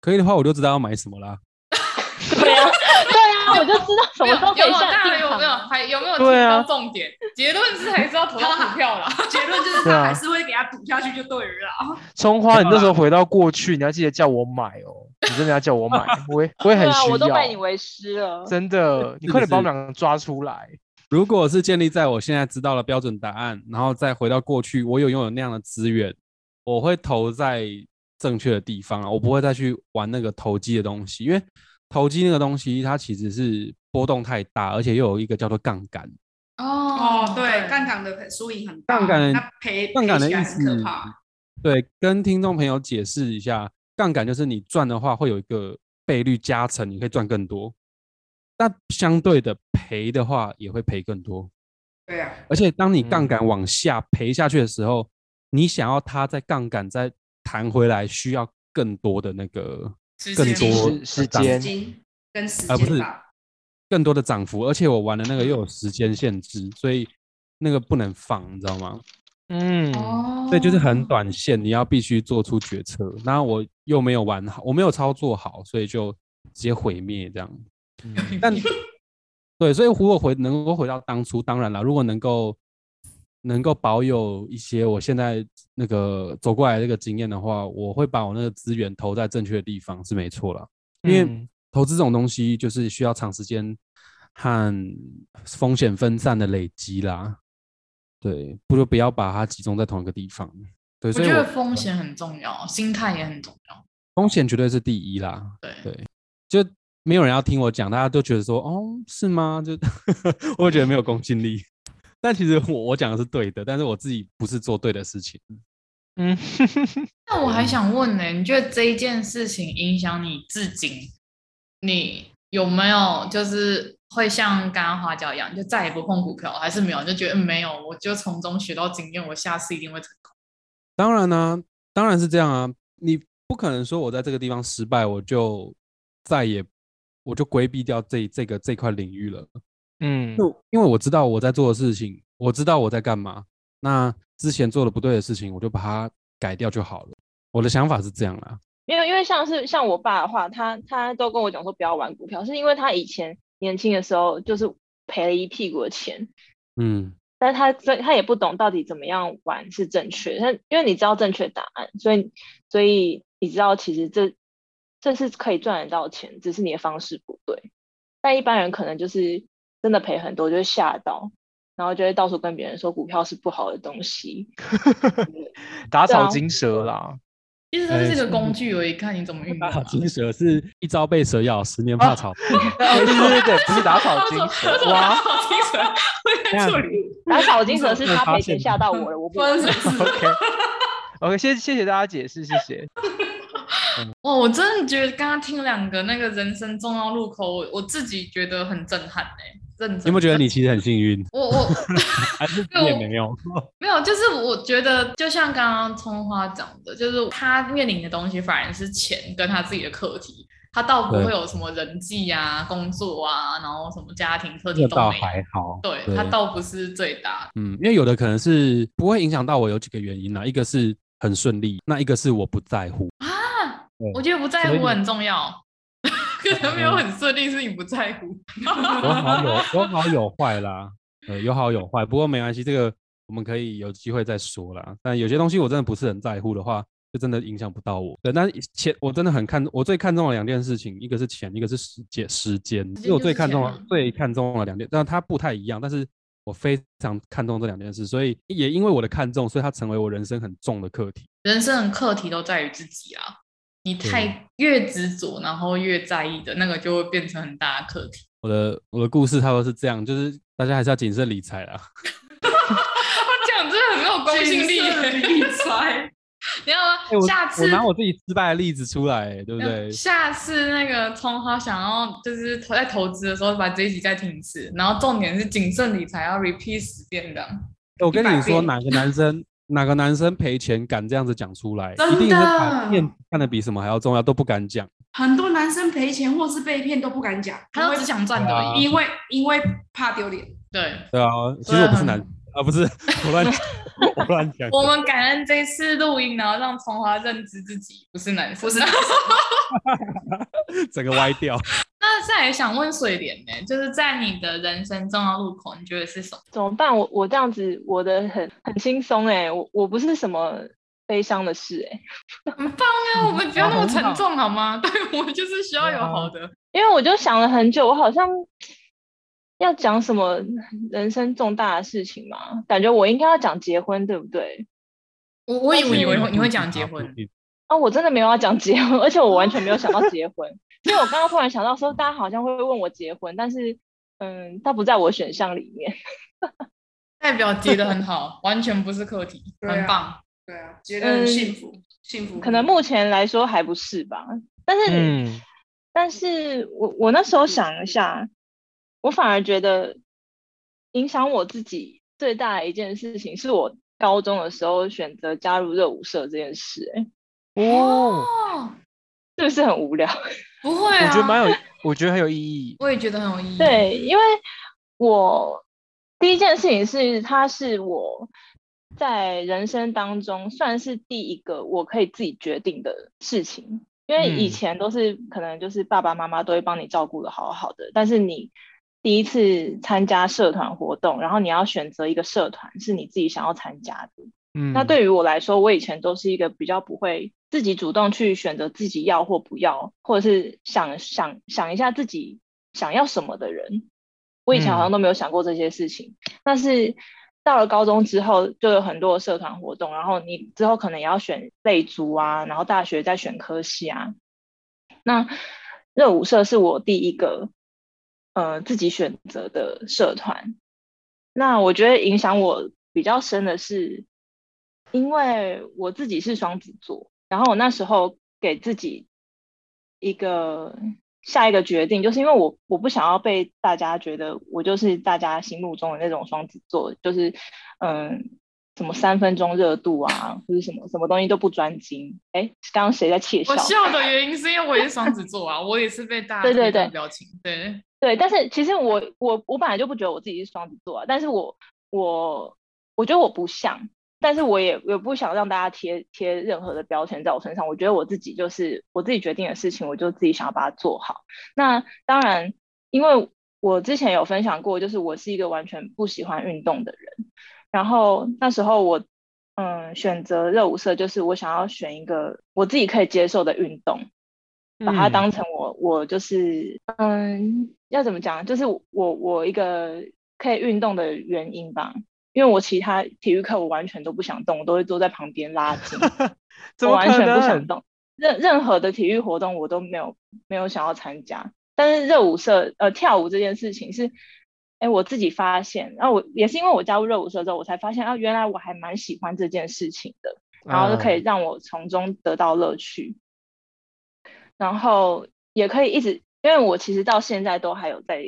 可以的话，我就知道要买什么啦。对啊，对啊，我就知道什么时候可以下。有没有？还有没有提到重点？结论是还是要投到股票啦。结论就是他还是会给他赌下去就对了啦。葱花，你那时候回到过去，你要记得叫我买哦。你真的要叫我买，我也我也很需要。我都拜你为师了。真的，你快点把我们两个抓出来。如果是建立在我现在知道了标准答案，然后再回到过去，我有拥有那样的资源，我会投在正确的地方啊，我不会再去玩那个投机的东西，因为投机那个东西它其实是波动太大，而且又有一个叫做杠杆。哦，对，杠杆的输赢很大，杠杆那赔杠杆的意思很可怕。对，跟听众朋友解释一下，杠杆就是你赚的话会有一个倍率加成，你可以赚更多。但相对的赔的话也会赔更多。对呀、啊，而且当你杠杆往下赔下去的时候，嗯、你想要它在杠杆再弹回来，需要更多的那个更多时间跟时间，而不是更多的涨幅。而且我玩的那个又有时间限制，所以那个不能放，你知道吗？嗯，所以就是很短线，你要必须做出决策。然后我又没有玩好，我没有操作好，所以就直接毁灭这样。嗯、但 对，所以如果回能够回到当初，当然了，如果能够能够保有一些我现在那个走过来这个经验的话，我会把我那个资源投在正确的地方是没错了。因为投资这种东西就是需要长时间和风险分散的累积啦。对，不如不要把它集中在同一个地方。对，所以我觉得风险很重要，心态也很重要。风险绝对是第一啦。对对，就。没有人要听我讲，大家都觉得说，哦，是吗？就 我会觉得没有公信力。但其实我我讲的是对的，但是我自己不是做对的事情。嗯，那我还想问呢，你觉得这一件事情影响你至今？你有没有就是会像刚刚花椒一样，就再也不碰股票，还是没有？就觉得没有，我就从中学到经验，我下次一定会成功。当然呢、啊，当然是这样啊，你不可能说我在这个地方失败，我就再也。我就规避掉这这个这块领域了，嗯，就因为我知道我在做的事情，我知道我在干嘛，那之前做的不对的事情，我就把它改掉就好了。我的想法是这样啦，因为因为像是像我爸的话，他他都跟我讲说不要玩股票，是因为他以前年轻的时候就是赔了一屁股的钱，嗯，但是他这他也不懂到底怎么样玩是正确，他因为你知道正确答案，所以所以你知道其实这。这是可以赚得到钱，只是你的方式不对。但一般人可能就是真的赔很多，就会吓到，然后就会到处跟别人说股票是不好的东西，打草惊蛇啦。其实它是这个工具，我一看你怎么运。打草惊蛇是一朝被蛇咬，十年怕草。对对对对，不是打草惊蛇。哇，打草惊蛇。打草惊蛇是他赔钱吓到我了，我不知道。OK OK，谢谢谢大家解释，谢谢。哇，我真的觉得刚刚听两个那个人生重要路口，我我自己觉得很震撼哎，震撼。你有没有觉得你其实很幸运？我我 还是也没有没有，就是我觉得就像刚刚葱花讲的，就是他面临的东西反而是钱跟他自己的课题，他倒不会有什么人际啊、工作啊，然后什么家庭课题都没有。还好，对，对他倒不是最大。嗯，因为有的可能是不会影响到我，有几个原因呢，一个是很顺利，那一个是我不在乎。我觉得不在乎很重要，可能没有很顺利，是你不在乎。有好有有好有坏啦，呃，有好有坏，不过没关系，这个我们可以有机会再说啦。但有些东西我真的不是很在乎的话，就真的影响不到我。对，但钱我真的很看，我最看重的两件事情，一个是钱，一个是时间。时间，因为我最看重了最看重的两件，但它不太一样，但是我非常看重这两件事，所以也因为我的看重，所以它成为我人生很重的课题。人生的课题都在于自己啊。你太越执着，然后越在意的那个，就会变成很大的课题。我的我的故事差不多是这样，就是大家还是要谨慎理财啦。他讲真的很没有公信力。理财，你知道吗？欸、下次我，我拿我自己失败的例子出来，对不对？下次那个葱花想要就是在投资的时候，把这一集再听一次。然后重点是谨慎理财，要 repeat 十遍的。我跟你说，哪个男生？哪个男生赔钱敢这样子讲出来？真的一定是把骗看得比什么还要重要，都不敢讲。很多男生赔钱或是被骗都不敢讲，他都只想赚的，因为因为怕丢脸。对对啊，其实我不是男啊，不是我乱我乱讲。我们感恩这次录音，然后让崇华认知自己不是男生，不是男生，整个歪掉。那再来想问水莲呢，就是在你的人生重要路口，你觉得是什么？怎么办？我我这样子，我的很很轻松哎，我我不是什么悲伤的事哎，很棒啊！我们不要那么沉重好吗？对，我们就是需要有好的。因为我就想了很久，我好像。要讲什么人生重大的事情吗？感觉我应该要讲结婚，对不对？我我以为你会你会讲结婚啊！我真的没有要讲结婚，而且我完全没有想到结婚。因为我刚刚突然想到说，大家好像会问我结婚，但是嗯，它不在我选项里面。代表结的很好，完全不是课题，很棒。对啊，结得很幸福，幸福。可能目前来说还不是吧，但是，嗯，但是我我那时候想一下。我反而觉得影响我自己最大的一件事情，是我高中的时候选择加入热舞社这件事。哎，哦，是不是很无聊？不会啊，我觉得蛮有，我觉得很有意义。我也觉得很有意义。对，因为我第一件事情是，它是我在人生当中算是第一个我可以自己决定的事情。因为以前都是可能就是爸爸妈妈都会帮你照顾的好好的，但是你。第一次参加社团活动，然后你要选择一个社团是你自己想要参加的。嗯，那对于我来说，我以前都是一个比较不会自己主动去选择自己要或不要，或者是想想想一下自己想要什么的人。我以前好像都没有想过这些事情。嗯，但是到了高中之后，就有很多社团活动，然后你之后可能也要选类组啊，然后大学再选科系啊。那热舞社是我第一个。呃，自己选择的社团，那我觉得影响我比较深的是，因为我自己是双子座，然后我那时候给自己一个下一个决定，就是因为我我不想要被大家觉得我就是大家心目中的那种双子座，就是嗯，什么三分钟热度啊，或者什么什么东西都不专精。哎，刚刚谁在窃笑？我笑的 原因是因为我也是双子座啊，我也是被大家对对对表情对。对，但是其实我我我本来就不觉得我自己是双子座啊，但是我我我觉得我不像，但是我也也不想让大家贴贴任何的标签在我身上。我觉得我自己就是我自己决定的事情，我就自己想要把它做好。那当然，因为我之前有分享过，就是我是一个完全不喜欢运动的人，然后那时候我嗯选择热舞社，就是我想要选一个我自己可以接受的运动。把它当成我，我就是，嗯，要怎么讲？就是我，我一个可以运动的原因吧。因为我其他体育课我完全都不想动，我都会坐在旁边拉筋，我完全不想动。任任何的体育活动我都没有没有想要参加。但是热舞社，呃，跳舞这件事情是，哎，我自己发现，然后我也是因为我加入热舞社之后，我才发现啊，原来我还蛮喜欢这件事情的，然后就可以让我从中得到乐趣。然后也可以一直，因为我其实到现在都还有在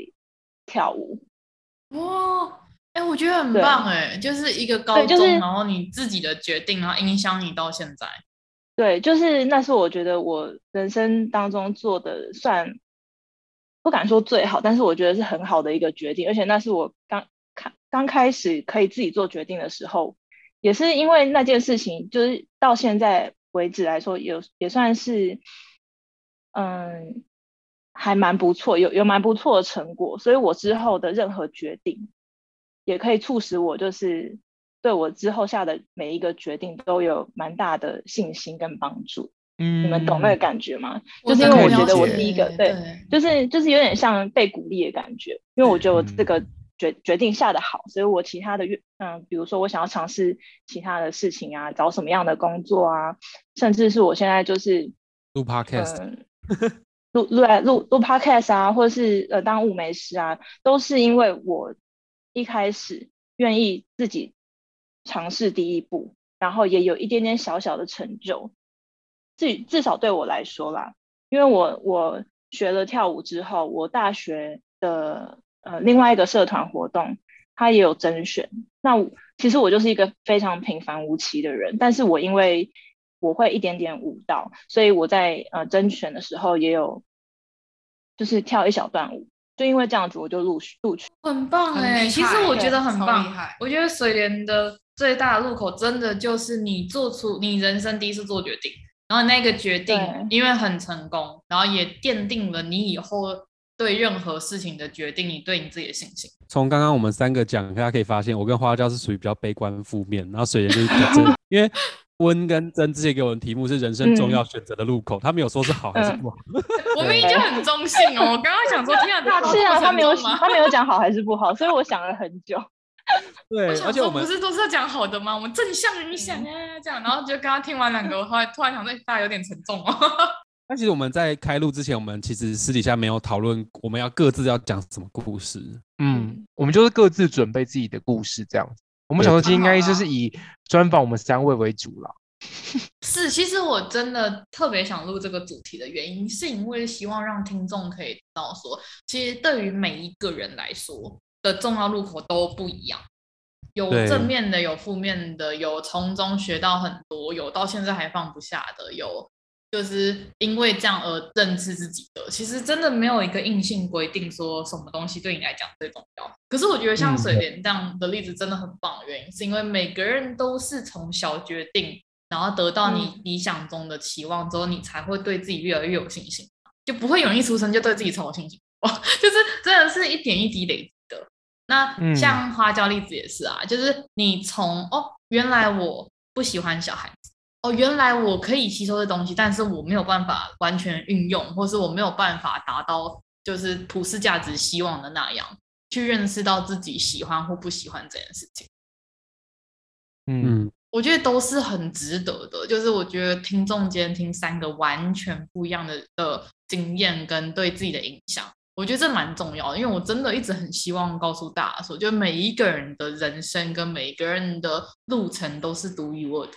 跳舞。哇，哎，我觉得很棒哎，就是一个高中，就是，然后你自己的决定，然后影响你到现在。对，就是那是我觉得我人生当中做的算不敢说最好，但是我觉得是很好的一个决定，而且那是我刚开刚开始可以自己做决定的时候，也是因为那件事情，就是到现在为止来说，有也算是。嗯，还蛮不错，有有蛮不错的成果，所以我之后的任何决定，也可以促使我，就是对我之后下的每一个决定都有蛮大的信心跟帮助。嗯，你们懂那个感觉吗？就是因为我觉得我第一个，对，就是就是有点像被鼓励的感觉，因为我觉得我这个决、嗯、决定下的好，所以我其他的嗯，比如说我想要尝试其他的事情啊，找什么样的工作啊，甚至是我现在就是录 podcast。嗯 录录来录录 podcast 啊，或者是呃当舞美师啊，都是因为我一开始愿意自己尝试第一步，然后也有一点点小小的成就。至至少对我来说啦，因为我我学了跳舞之后，我大学的呃另外一个社团活动，它也有甄选。那其实我就是一个非常平凡无奇的人，但是我因为我会一点点舞蹈，所以我在呃甄选的时候也有就是跳一小段舞，就因为这样子我就录录取，很棒哎、欸！其实我觉得很棒，我觉得水莲的最大的入口真的就是你做出你人生第一次做决定，然后那个决定因为很成功，然后也奠定了你以后。对任何事情的决定，你对你自己的信心。从刚刚我们三个讲，大家可以发现，我跟花椒是属于比较悲观负面，然后水莲就是比较正。因为温跟真之前给我们题目是人生重要选择的路口，嗯、他没有说是好还是不好。嗯、我明明就很中性哦，我刚刚想说，天啊，他是啊，他没有他没有讲好还是不好，所以我想了很久。对，而且我们不是都是要讲好的吗？我们正向影响啊，这样，然后就刚刚听完两个，我后来突然想说，大家有点沉重哦。那其实我们在开录之前，我们其实私底下没有讨论我们要各自要讲什么故事。嗯，我们就是各自准备自己的故事这样子。我们想说，今天应该就是以专访我们三位为主了。是，其实我真的特别想录这个主题的原因，是因为希望让听众可以知道说，其实对于每一个人来说的重要路口都不一样，有正面的，有负面的，有从中学到很多，有到现在还放不下的，有。就是因为这样而认识自己的，其实真的没有一个硬性规定说什么东西对你来讲最重要。可是我觉得像水莲这样的例子真的很棒，原因是因为每个人都是从小决定，然后得到你理想中的期望之后，你才会对自己越来越有信心，就不会有人一出生就对自己超有信心。哇，就是真的是一点一滴累积的。那像花椒例子也是啊，就是你从哦，原来我不喜欢小孩子。哦，原来我可以吸收的东西，但是我没有办法完全运用，或是我没有办法达到就是普世价值希望的那样，去认识到自己喜欢或不喜欢这件事情。嗯，我觉得都是很值得的。就是我觉得听众间听三个完全不一样的的经验跟对自己的影响，我觉得这蛮重要的。因为我真的一直很希望告诉大家说，就每一个人的人生跟每一个人的路程都是独一无二的。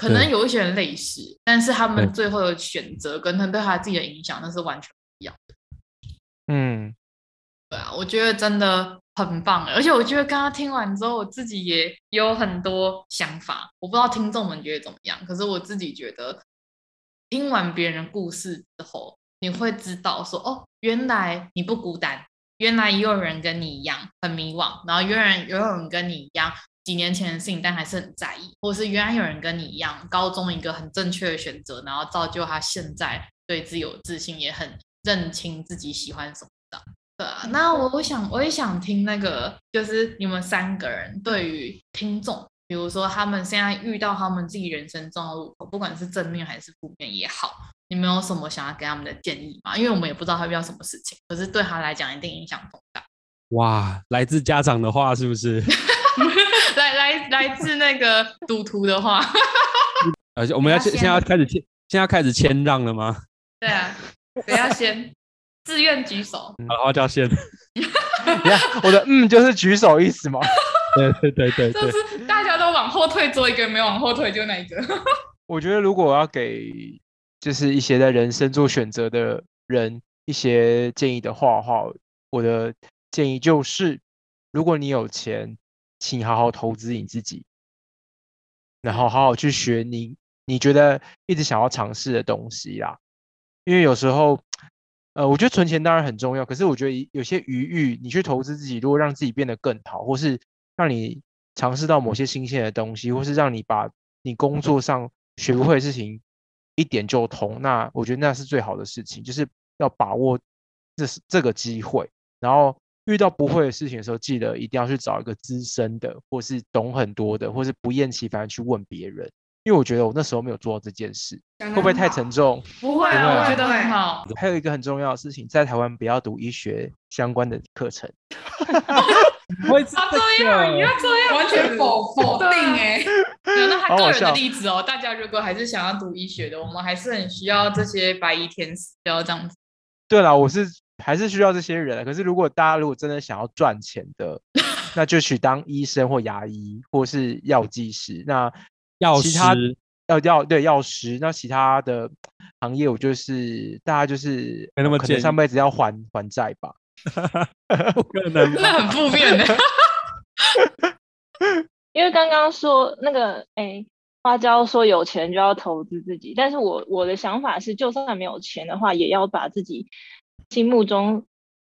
可能有一些人类似，但是他们最后的选择跟他对他自己的影响，那是完全不一样的。嗯，对啊，我觉得真的很棒，而且我觉得刚刚听完之后，我自己也有很多想法。我不知道听众们觉得怎么样，可是我自己觉得，听完别人的故事之后，你会知道说，哦，原来你不孤单，原来也有人跟你一样很迷惘，然后原来也有人跟你一样。几年前的事情，但还是很在意，或是原来有人跟你一样，高中一个很正确的选择，然后造就他现在对自己有自信，也很认清自己喜欢什么的。对啊，那我我想我也想听那个，就是你们三个人对于听众，比如说他们现在遇到他们自己人生中的路口，不管是正面还是负面也好，你们有什么想要给他们的建议吗？因为我们也不知道他遇到什么事情，可是对他来讲一定影响重大。哇，来自家长的话是不是？来来来自那个赌徒的话，而且我们要先先要开始谦，先要开始谦让了吗？对啊，谁要先？自愿举手。好了，花椒先。我的嗯就是举手意思吗？对对对对，就是大家都往后退，做一个没往后退就那一个。我觉得如果我要给就是一些在人生做选择的人一些建议的话，话我的建议就是，如果你有钱。请好好投资你自己，然后好好去学你你觉得一直想要尝试的东西啦。因为有时候，呃，我觉得存钱当然很重要，可是我觉得有些余裕，你去投资自己，如果让自己变得更好，或是让你尝试到某些新鲜的东西，或是让你把你工作上学不会的事情一点就通，那我觉得那是最好的事情，就是要把握这是这个机会，然后。遇到不会的事情的时候，记得一定要去找一个资深的，或是懂很多的，或是不厌其烦去问别人。因为我觉得我那时候没有做到这件事，会不会太沉重？不会啊，我觉得很好。还有一个很重要的事情，在台湾不要读医学相关的课程。不会这样，你要这样，完全否否定哎。有那他个人的例子哦，大家如果还是想要读医学的，我们还是很需要这些白衣天使，不要这样子。对啦，我是。还是需要这些人，可是如果大家如果真的想要赚钱的，那就去当医生或牙医或是药剂师。那药其他要药对药师，那其他的行业我就是大家就是没那么可能上辈子要还还债吧。不可能，那很负面的。因为刚刚说那个，哎，花椒说有钱就要投资自己，但是我我的想法是，就算没有钱的话，也要把自己心目中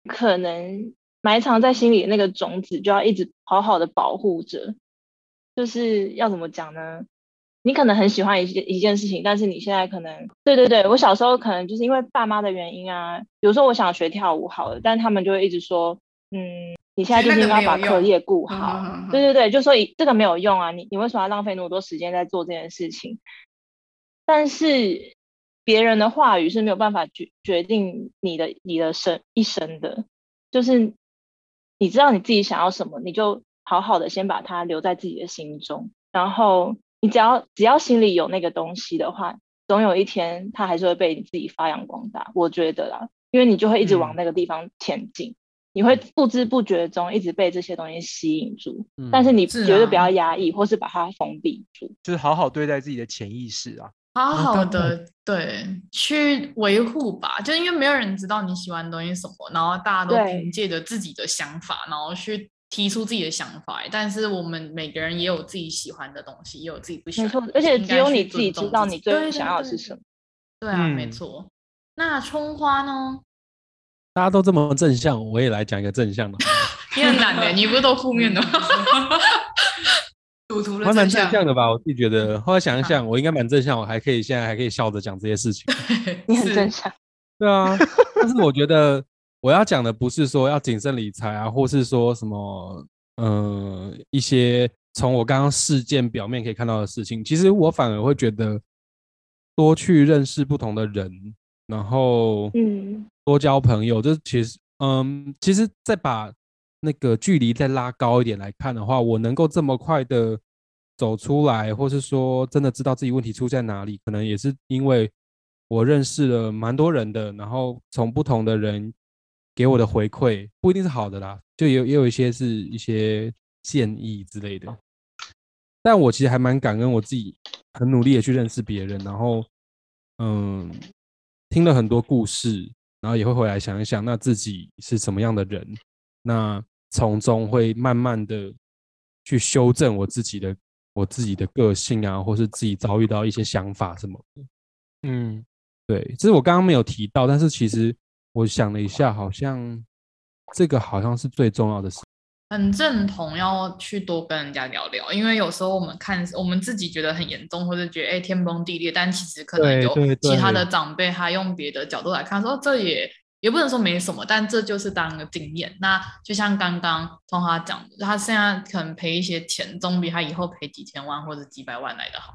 可能埋藏在心里的那个种子，就要一直好好的保护着。就是要怎么讲呢？你可能很喜欢一件一件事情，但是你现在可能，对对对，我小时候可能就是因为爸妈的原因啊，比如说我想学跳舞好了，但他们就会一直说，嗯。你现在就是应该把课业顾好，对对对，就说这个没有用啊，你你为什么要浪费那么多时间在做这件事情？但是别人的话语是没有办法决决定你的你的生一生的，就是你知道你自己想要什么，你就好好的先把它留在自己的心中，然后你只要只要心里有那个东西的话，总有一天它还是会被你自己发扬光大，我觉得啦，因为你就会一直往那个地方前进。嗯你会不知不觉中一直被这些东西吸引住，嗯、但是你绝对不要压抑，或是把它封闭住，就是好好对待自己的潜意识啊，好好的对去维护吧。就因为没有人知道你喜欢的东西什么，然后大家都凭借着自己的想法，然后去提出自己的想法。但是我们每个人也有自己喜欢的东西，也有自己不喜欢的东西。而且只有你自己知道你最想要的是什么。对，对，对，对，对啊，没错。嗯、那葱花呢？大家都这么正向，我也来讲一个正向的。你很难的，你不是都负面的吗？赌徒的正向的吧，我自己觉得。后来想一想，我应该蛮正向，我还可以现在还可以笑着讲这些事情。你很正向。对啊，但是我觉得我要讲的不是说要谨慎理财啊，或是说什么嗯、呃、一些从我刚刚事件表面可以看到的事情。其实我反而会觉得多去认识不同的人，然后嗯。多交朋友，这其实，嗯，其实再把那个距离再拉高一点来看的话，我能够这么快的走出来，或是说真的知道自己问题出在哪里，可能也是因为我认识了蛮多人的，然后从不同的人给我的回馈，不一定是好的啦，就也也有一些是一些建议之类的。但我其实还蛮感恩我自己，很努力的去认识别人，然后，嗯，听了很多故事。然后也会回来想一想，那自己是什么样的人？那从中会慢慢的去修正我自己的我自己的个性啊，或是自己遭遇到一些想法什么的。嗯，对，这是我刚刚没有提到，但是其实我想了一下，好像这个好像是最重要的事。很认同要去多跟人家聊聊，因为有时候我们看我们自己觉得很严重，或者觉得哎天崩地裂，但其实可能有其他的长辈，他用别的角度来看，说这也也不能说没什么，但这就是当个经验。那就像刚刚从他讲的，他现在可能赔一些钱，总比他以后赔几千万或者几百万来的好。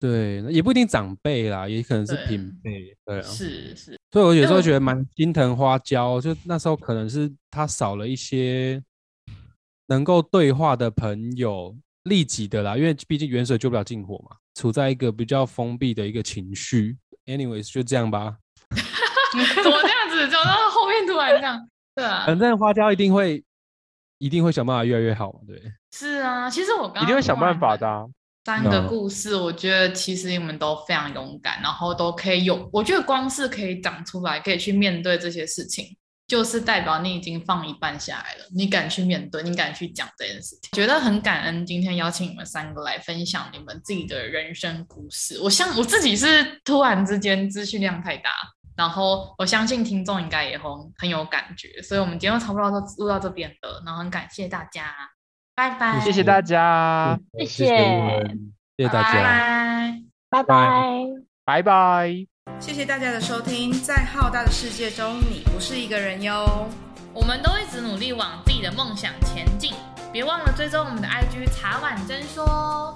对，也不一定长辈啦，也可能是平辈，对啊，是是。所以我有时候觉得蛮心疼花椒，就那时候可能是他少了一些。能够对话的朋友，利己的啦，因为毕竟远水救不了近火嘛，处在一个比较封闭的一个情绪。Anyways，就这样吧。怎么这样子？走到后面突然这样？对啊。反正花椒一定会，一定会想办法越来越好嘛，对。是啊，其实我刚刚一定会想办法的啊。三个故事，我觉得其实你们都非常勇敢，然后都可以有，我觉得光是可以长出来，可以去面对这些事情。就是代表你已经放一半下来了，你敢去面对，你敢去讲这件事情，觉得很感恩。今天邀请你们三个来分享你们自己的人生故事，我像我自己是突然之间资讯量太大，然后我相信听众应该也很很有感觉，所以我们今天差不多都录到这边了，然后很感谢大家，拜拜，谢谢大家，谢谢，谢谢大家，拜拜，拜拜。谢谢大家的收听，在浩大的世界中，你不是一个人哟。我们都一直努力往自己的梦想前进，别忘了追踪我们的 IG 茶碗真说。